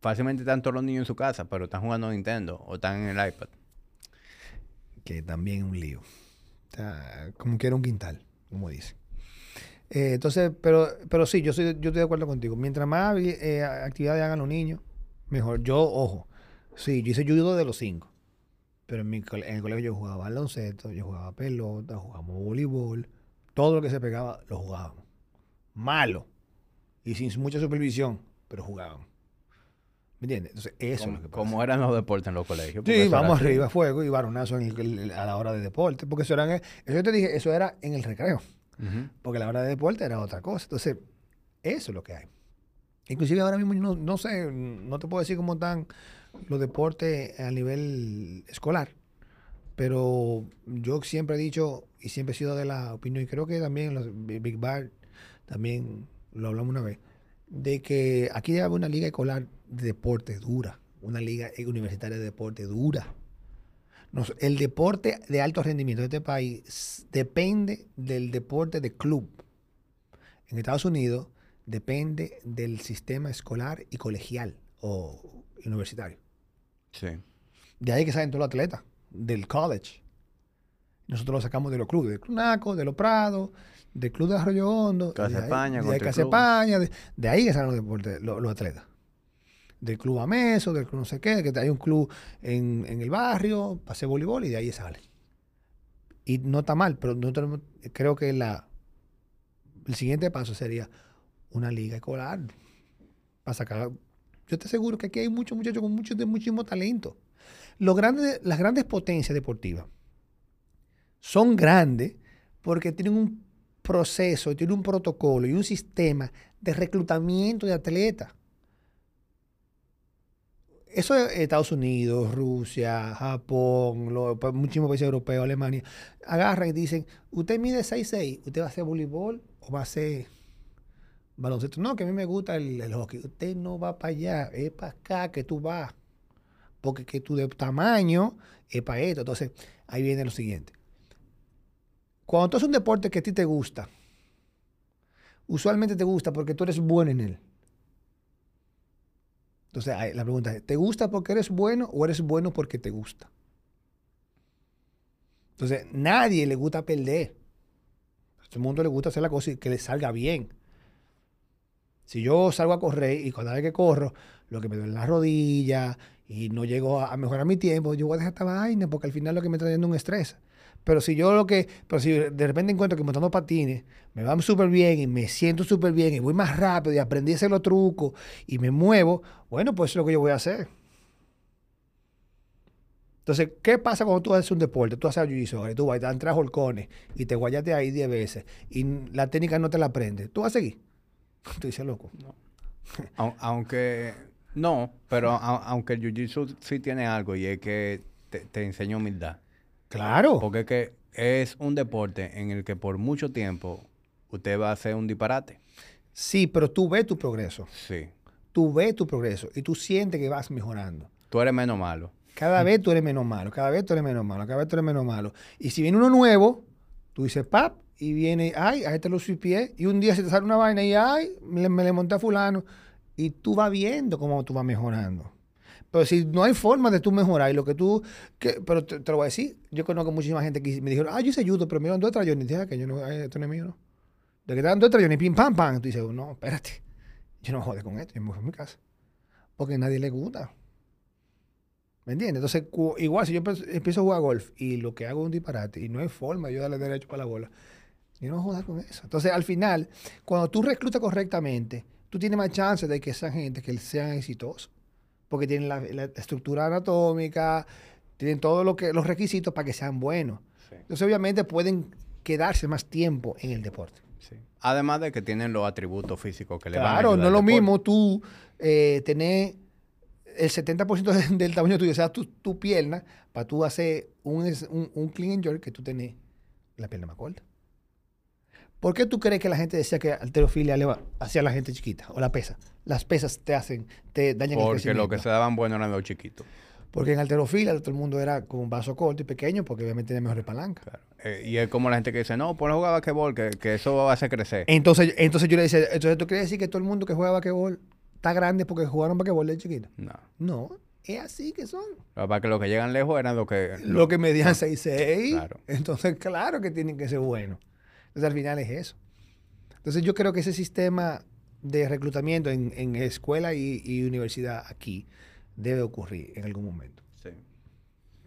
fácilmente están todos los niños en su casa, pero están jugando Nintendo o están en el iPad. que también es un lío. O sea, como que era un quintal, como dice. Eh, entonces, pero, pero sí, yo, soy, yo estoy de acuerdo contigo. Mientras más eh, actividades hagan los niños, mejor. Yo, ojo, sí, yo hice judo de los cinco. Pero en, mi, en el colegio yo jugaba baloncesto, yo jugaba pelota, jugábamos voleibol. Todo lo que se pegaba, lo jugábamos. Malo. Y sin mucha supervisión, pero jugábamos. ¿Me entiendes? Entonces, eso es lo que pasa. como eran los deportes en los colegios. Sí, era vamos así. arriba, fuego y varonazo en el- el- a la hora de deporte. Porque eso, era en- eso yo te dije, eso era en el recreo. Porque la hora de deporte era otra cosa. Entonces, eso es lo que hay. Inclusive ahora mismo yo no, no sé, no te puedo decir cómo están los deportes a nivel escolar, pero yo siempre he dicho y siempre he sido de la opinión, y creo que también los Big Bar, también lo hablamos una vez, de que aquí debe haber una liga escolar de deporte dura, una liga universitaria de deporte dura. El deporte de alto rendimiento de este país depende del deporte de club. En Estados Unidos depende del sistema escolar y colegial o universitario. Sí. De ahí que salen todos los atletas, del college. Nosotros lo sacamos de los clubes, del Club Naco, de los Prados, del Club de Arroyo Hondo. Casa de España, de Casa. España, de, de ahí que salen los deportes, los, los atletas. Del Club Ameso, del Club no sé qué, que hay un club en, en el barrio, para hacer voleibol y de ahí sale. Y no está mal, pero no tenemos- creo que la, el siguiente paso sería una liga escolar para sacar. Yo te aseguro que aquí hay muchos muchachos con mucho, muchísimo talento. Las grandes potencias deportivas son grandes porque tienen un proceso, tienen un protocolo y un sistema de reclutamiento de atletas. Eso es Estados Unidos, Rusia, Japón, pa- muchísimos países europeos, Alemania, agarran y dicen, usted mide 6'6", ¿usted va a hacer voleibol o va a hacer baloncesto? No, que a mí me gusta el, el hockey. Usted no va para allá, es para acá que tú vas. Porque que tu de tamaño es para esto. Entonces, ahí viene lo siguiente. Cuando tú haces un deporte que a ti te gusta, usualmente te gusta porque tú eres bueno en él. Entonces, la pregunta es, ¿te gusta porque eres bueno o eres bueno porque te gusta? Entonces, nadie le gusta perder. A todo el mundo le gusta hacer la cosa y que le salga bien. Si yo salgo a correr y cada vez que corro, lo que me duele la rodilla y no llego a, a mejorar mi tiempo, yo voy a dejar esta vaina porque al final lo que me está trayendo un estrés. Pero si yo lo que, pero si de repente encuentro que montando patines me va súper bien y me siento súper bien y voy más rápido y aprendí a hacer los trucos y me muevo, bueno, pues eso es lo que yo voy a hacer. Entonces, ¿qué pasa cuando tú haces un deporte? Tú haces jiu-jitsu, tú vas te dan tres holcones y te guayaste ahí 10 veces y la técnica no te la aprendes. ¿Tú vas a seguir? Tú dices, loco. Au- aunque no, pero a- aunque el jiu-jitsu sí tiene algo y es que te, te enseña humildad. Claro. Porque es que es un deporte en el que por mucho tiempo usted va a hacer un disparate. Sí, pero tú ves tu progreso. Sí. Tú ves tu progreso y tú sientes que vas mejorando. Tú eres menos malo. Cada vez tú eres menos malo, cada vez tú eres menos malo, cada vez tú eres menos malo. Y si viene uno nuevo, tú dices, pap, y viene, ay, a este lo pie y un día se te sale una vaina y, ay, me, le- monté a fulano. Y tú vas viendo cómo tú vas mejorando. Pero si no hay forma de tú mejorar y lo que tú, que, pero te, lo voy a decir, yo conozco muchísima gente que me dijeron, ah, yo hice judo, pero me dieron dos trayones. Y dije, "Ah, que yo no, ay, esto no es mío, ¿no? De que te dan dos trayones, pim, pam, pam. Tú dices, no, espérate, yo no jode con esto, yo me voy a mi casa. Porque a nadie le gusta. ¿Me entiendes? Entonces, igual si yo empiezo a jugar golf y lo que hago es un disparate y no hay forma de yo darle derecho para la bola, yo no jugar con eso. Entonces, al final, cuando tú reclutas correctamente, tú tienes más chance de que esa gente que sean exitosos. Porque tienen la, la estructura anatómica, tienen todos lo que, los requisitos para que sean buenos. Sí. Entonces, obviamente, pueden quedarse más tiempo en el deporte. Sí. Además de que tienen los atributos físicos que le van a Claro, no es lo deporte. mismo tú eh, tener el 70% de- del tamaño tuyo, o sea, tu, tu pierna, para tú hacer un, un clean and jerk que tú tenés la pierna más corta. ¿Por qué tú crees que la gente decía que alterofilia le va hacia la gente chiquita o la pesa? Las pesas te hacen, te dañan el Porque crecimiento. lo que se daban bueno eran los chiquitos. Porque en alterofilia todo el mundo era con un vaso corto y pequeño porque obviamente tiene mejores palancas. Claro. Eh, y es como la gente que dice, no, ponle a jugar basquetbol, que, que eso va a hacer crecer. Entonces, entonces yo le decía, entonces tú quieres decir que todo el mundo que juega basquetbol está grande porque jugaron basquetbol de chiquito. No. No, es así que son. Lo que los que llegan lejos eran los que... Lo que medían 6'6". Claro. Entonces, claro que tienen que ser buenos. Entonces, al final es eso. Entonces, yo creo que ese sistema de reclutamiento en, en escuela y, y universidad aquí debe ocurrir en algún momento. Sí.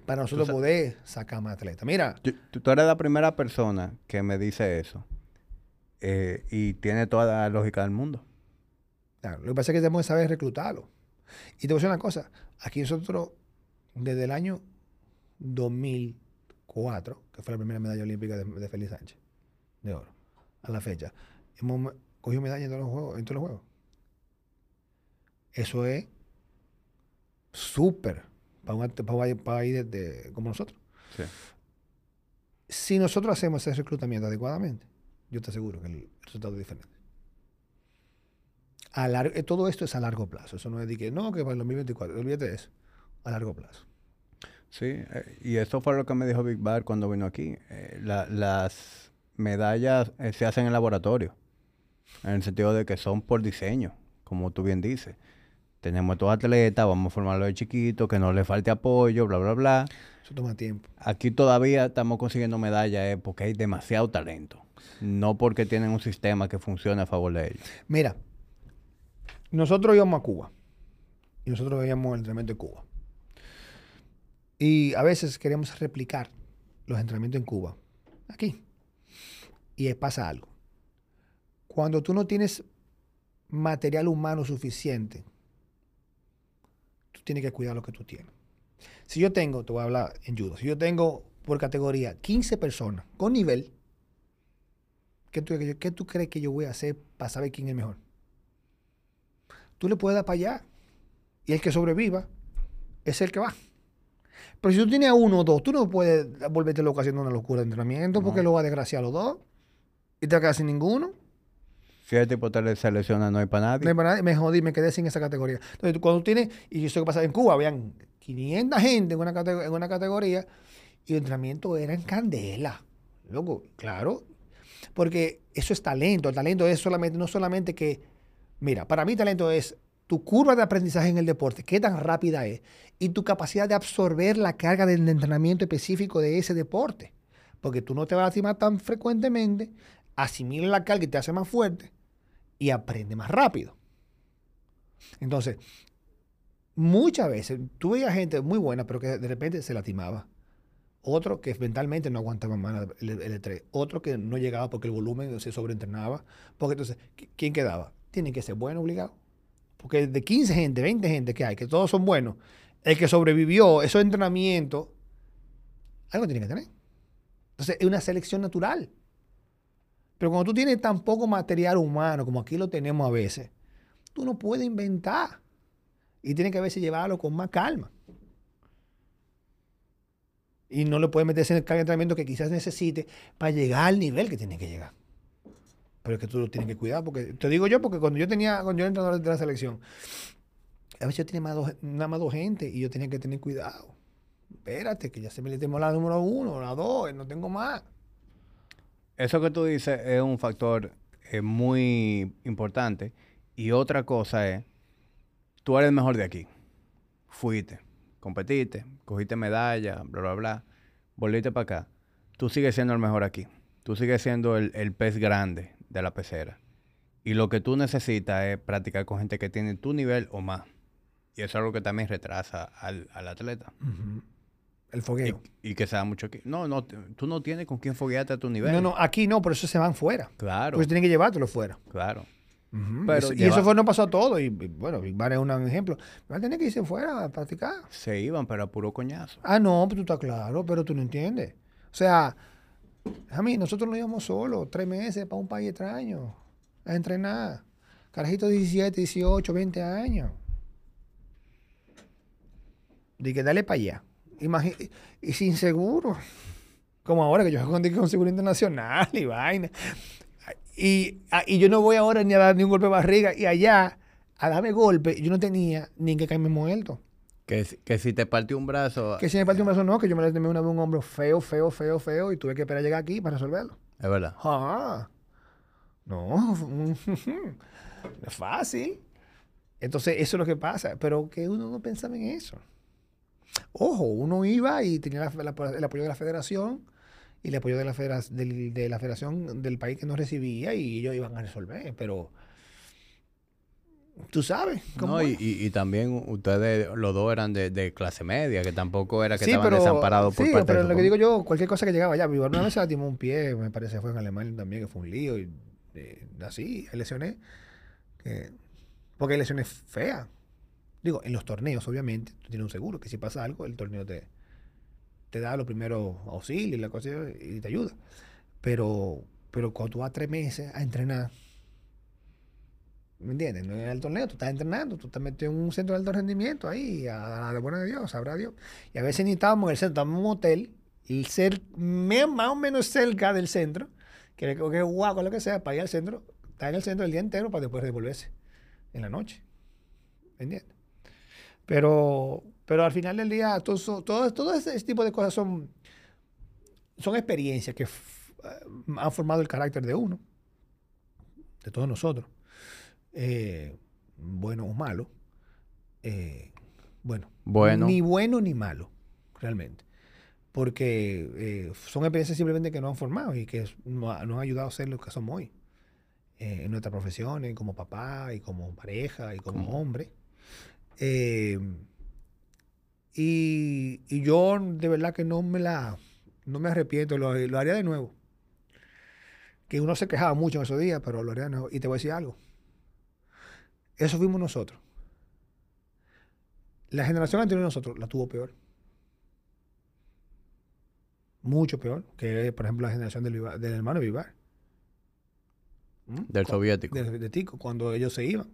Para nosotros poder sacar más atletas. Mira, tú, tú eres la primera persona que me dice eso. Eh, y tiene toda la lógica del mundo. claro, lo que pasa es que tenemos que saber reclutarlo. Y te voy a decir una cosa. Aquí nosotros, desde el año 2004, que fue la primera medalla olímpica de, de Félix Sánchez, de oro, a la fecha, hemos cogido medalla en todos los juegos. En todos los juegos. Eso es súper para un, para un país de- como nosotros. Sí. Si nosotros hacemos ese reclutamiento adecuadamente, yo te aseguro que el resultado es diferente. A lar- eh, todo esto es a largo plazo. Eso no es de que no, que para el 2024. Olvídate de eso. A largo plazo. Sí, eh, y eso fue lo que me dijo Big Bar cuando vino aquí. Eh, la- las medallas eh, se hacen en laboratorio, en el sentido de que son por diseño, como tú bien dices. Tenemos estos atletas, vamos a formarlos de chiquitos, que no les falte apoyo, bla, bla, bla. Eso toma tiempo. Aquí todavía estamos consiguiendo medallas eh, porque hay demasiado talento, no porque tienen un sistema que funcione a favor de ellos. Mira, nosotros íbamos a Cuba y nosotros veíamos el entrenamiento de Cuba. Y a veces queremos replicar los entrenamientos en Cuba, aquí. Y pasa algo. Cuando tú no tienes material humano suficiente, tú tienes que cuidar lo que tú tienes. Si yo tengo, te voy a hablar en judo, si yo tengo por categoría 15 personas con nivel, ¿qué tú, qué tú crees que yo voy a hacer para saber quién es mejor? Tú le puedes dar para allá. Y el que sobreviva es el que va. Pero si tú tienes a uno o dos, tú no puedes volverte loco haciendo una locura de entrenamiento porque lo va a desgraciar a los dos. Y te vas a quedar sin ninguno. Si el tipo te selecciona, no hay para nadie. No hay para nadie. Me jodí, me quedé sin esa categoría. Entonces, tú cuando tú tienes, y eso que pasa en Cuba, habían 500 gente en una, cate- en una categoría y el entrenamiento era en candela. Loco, claro. Porque eso es talento. El talento es solamente, no solamente que, mira, para mí talento es tu curva de aprendizaje en el deporte, qué tan rápida es, y tu capacidad de absorber la carga del entrenamiento específico de ese deporte. Porque tú no te vas a lastimar tan frecuentemente, asimila la carga y te hace más fuerte y aprende más rápido. Entonces, muchas veces tú veías gente muy buena, pero que de repente se lastimaba. Otro que mentalmente no aguantaba más el, el estrés. Otro que no llegaba porque el volumen se sobreentrenaba. Porque entonces, ¿qui- ¿quién quedaba? Tienen que ser bueno obligado. Porque de 15 gente, 20 gente que hay, que todos son buenos, el que sobrevivió esos entrenamientos, algo tiene que tener. Entonces, es una selección natural. Pero cuando tú tienes tan poco material humano como aquí lo tenemos a veces, tú no puedes inventar. Y tienes que a veces llevarlo con más calma. Y no le puedes meterse en el carga de entrenamiento que quizás necesite para llegar al nivel que tiene que llegar. Pero es que tú lo tienes que cuidar. Porque, te digo yo, porque cuando yo tenía, cuando yo era entrenador de la selección, a veces yo tenía más dos, nada más dos gente y yo tenía que tener cuidado. Espérate, que ya se me le tenemos la número uno, la dos, no tengo más. Eso que tú dices es un factor eh, muy importante. Y otra cosa es, tú eres el mejor de aquí. Fuiste, competiste, cogiste medalla, bla, bla, bla. Volviste para acá. Tú sigues siendo el mejor aquí. Tú sigues siendo el, el pez grande de la pecera. Y lo que tú necesitas es practicar con gente que tiene tu nivel o más. Y eso es algo que también retrasa al, al atleta. El fogueo. y que se da mucho aquí. No, no, tú no tienes con quién foguearte a tu nivel. No, no, aquí no, por eso se van fuera. Claro, Porque tienen que llevártelo fuera. claro. Pero y, eso fue, no pasó a todo. Y, y, bueno, Big Bar es un ejemplo. Van a tener que irse fuera a practicar. Se iban, pero a puro coñazo. Ah, no, pues tú estás claro, pero tú no entiendes. O sea, a mí, nosotros nos íbamos solos, tres meses para un país extraño, a entrenar. Carajitos de 17, 18, 20 años. Dije, dale para allá. Y sin seguro. Como ahora que yo con, con seguro internacional y vaina. Y, ah, y yo no voy ahora ni a dar ni un golpe de barriga. Y allá, a darme golpe, yo no tenía ni que caerme muerto. Que, si- que si te partió un brazo, Que si me partió un brazo, no, que yo me lastimé una vez un hombro feo, feo, feo, feo y tuve que esperar a llegar aquí para resolverlo. es verdad. Ah, no, no es fácil. Entonces, eso es lo que pasa, pero que uno no pensaba en eso. Ojo, uno iba y tenía la- la- el apoyo de la federación y el apoyo de la, federa- del- de la federación del país que no recibía y ellos iban a resolver, pero tú sabes cómo No, y, y- y también ustedes, los dos eran de, de clase media, que tampoco era que Sí, estaban pero- desamparados por sí, parte pero de lo que digo yo, cualquier cosa que llegaba allá, una vez se lastimó un pie, me parece fue en Alemania también, que fue un lío, y eh, así, lesiones, que- porque hay lesiones feas. Digo, en los torneos, obviamente, tú tienes un seguro, que si pasa algo, el torneo te, te da los primeros auxilios y la cosa y te ayuda. Pero, pero cuando tú vas tres meses a entrenar, ¿Me entiendes? No en el torneo, tú estás entrenando, tú estás metido en un centro de alto rendimiento ahí, a, la buena de Dios, sabrá Dios. Y a veces ni estábamos en el centro, estábamos en un hotel, y ser más o menos cerca del centro, que que guapo, lo que sea, para ir al centro, estar en el centro el día entero para después devolverse en la noche. ¿Me entiendes? Pero, pero al final del día, todo, todo, todo ese tipo de cosas son, son experiencias que han formado el carácter de uno, de todos nosotros. Eh, bueno o malo. Eh, bueno, bueno, ni bueno ni malo, realmente. Porque eh, son experiencias simplemente que nos han formado y que nos, han ayudado a ser lo que somos hoy. en nuestras profesiones, como papá y como pareja y como hombre. Y, y, yo de verdad que no me la no me arrepiento, lo, lo haría de nuevo. Que uno se quejaba mucho en esos días, pero lo haría de nuevo. Y te voy a decir algo. Eso fuimos nosotros. La generación anterior de nosotros la tuvo peor. Mucho peor que, por ejemplo, la generación del, del hermano Vivar. ¿Mm? Del soviético. De, Tico, cuando ellos se iban.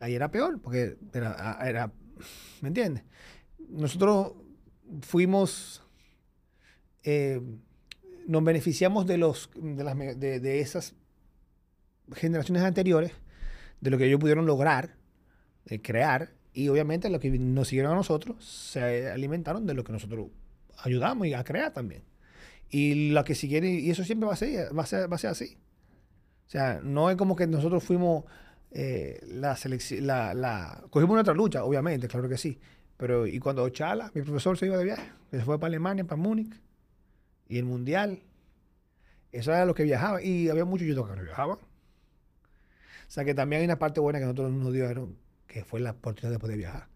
Ahí era peor, porque era, era ¿me entiendes? Nosotros fuimos, eh, nos beneficiamos de, los, de, las, de, de esas generaciones anteriores de lo que ellos pudieron lograr, crear, y obviamente lo que nos siguieron a nosotros se alimentaron de lo que nosotros ayudamos a crear también. Y lo que siguieron, y eso siempre va a ser, va a ser, va a ser así. O sea, no es como que nosotros fuimos eh, la selección, la, la, cogimos nuestra lucha, obviamente, claro que sí. Pero, y cuando Chala, mi profesor, se iba de viaje, se fue para Alemania, para Múnich, y el Mundial, eso era lo que viajaba. Y había muchos youtubers que no viajaban. O sea que también hay una parte buena que nosotros nos dio, que fue la oportunidad de poder viajar.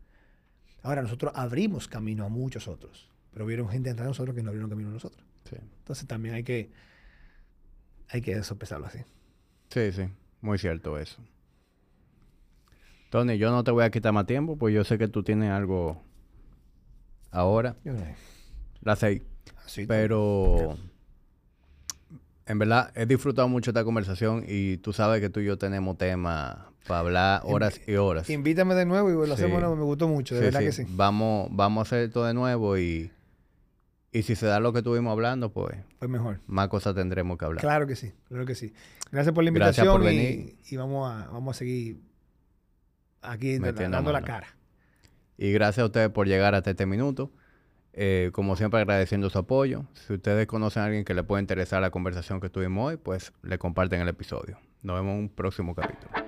Ahora, nosotros abrimos camino a muchos otros, pero vieron gente entrar a nosotros que no abrieron camino a nosotros. Entonces también hay que, hay que así. Sí, sí, muy cierto eso. Tony, yo no te voy a quitar más tiempo, pues yo sé que tú tienes algo ahora. Yo no. La sé. Pero en verdad he disfrutado mucho esta conversación y tú sabes que tú y yo tenemos temas para hablar horas y horas. Invítame de nuevo y lo hacemos Me gustó mucho, de verdad que sí. Vamos, vamos a hacer esto de nuevo y, y si se da lo que estuvimos hablando, pues, pues mejor. Más cosas tendremos que hablar. Claro que sí, claro que sí. Gracias por la invitación Gracias por venir. Y, vamos, a, vamos a seguir aquí dando la cara. Y gracias a ustedes por llegar hasta este minuto. Eh, como siempre, agradeciendo su apoyo. Si ustedes conocen a alguien que le puede interesar la conversación que tuvimos hoy, pues le comparten el episodio. Nos vemos en un próximo capítulo.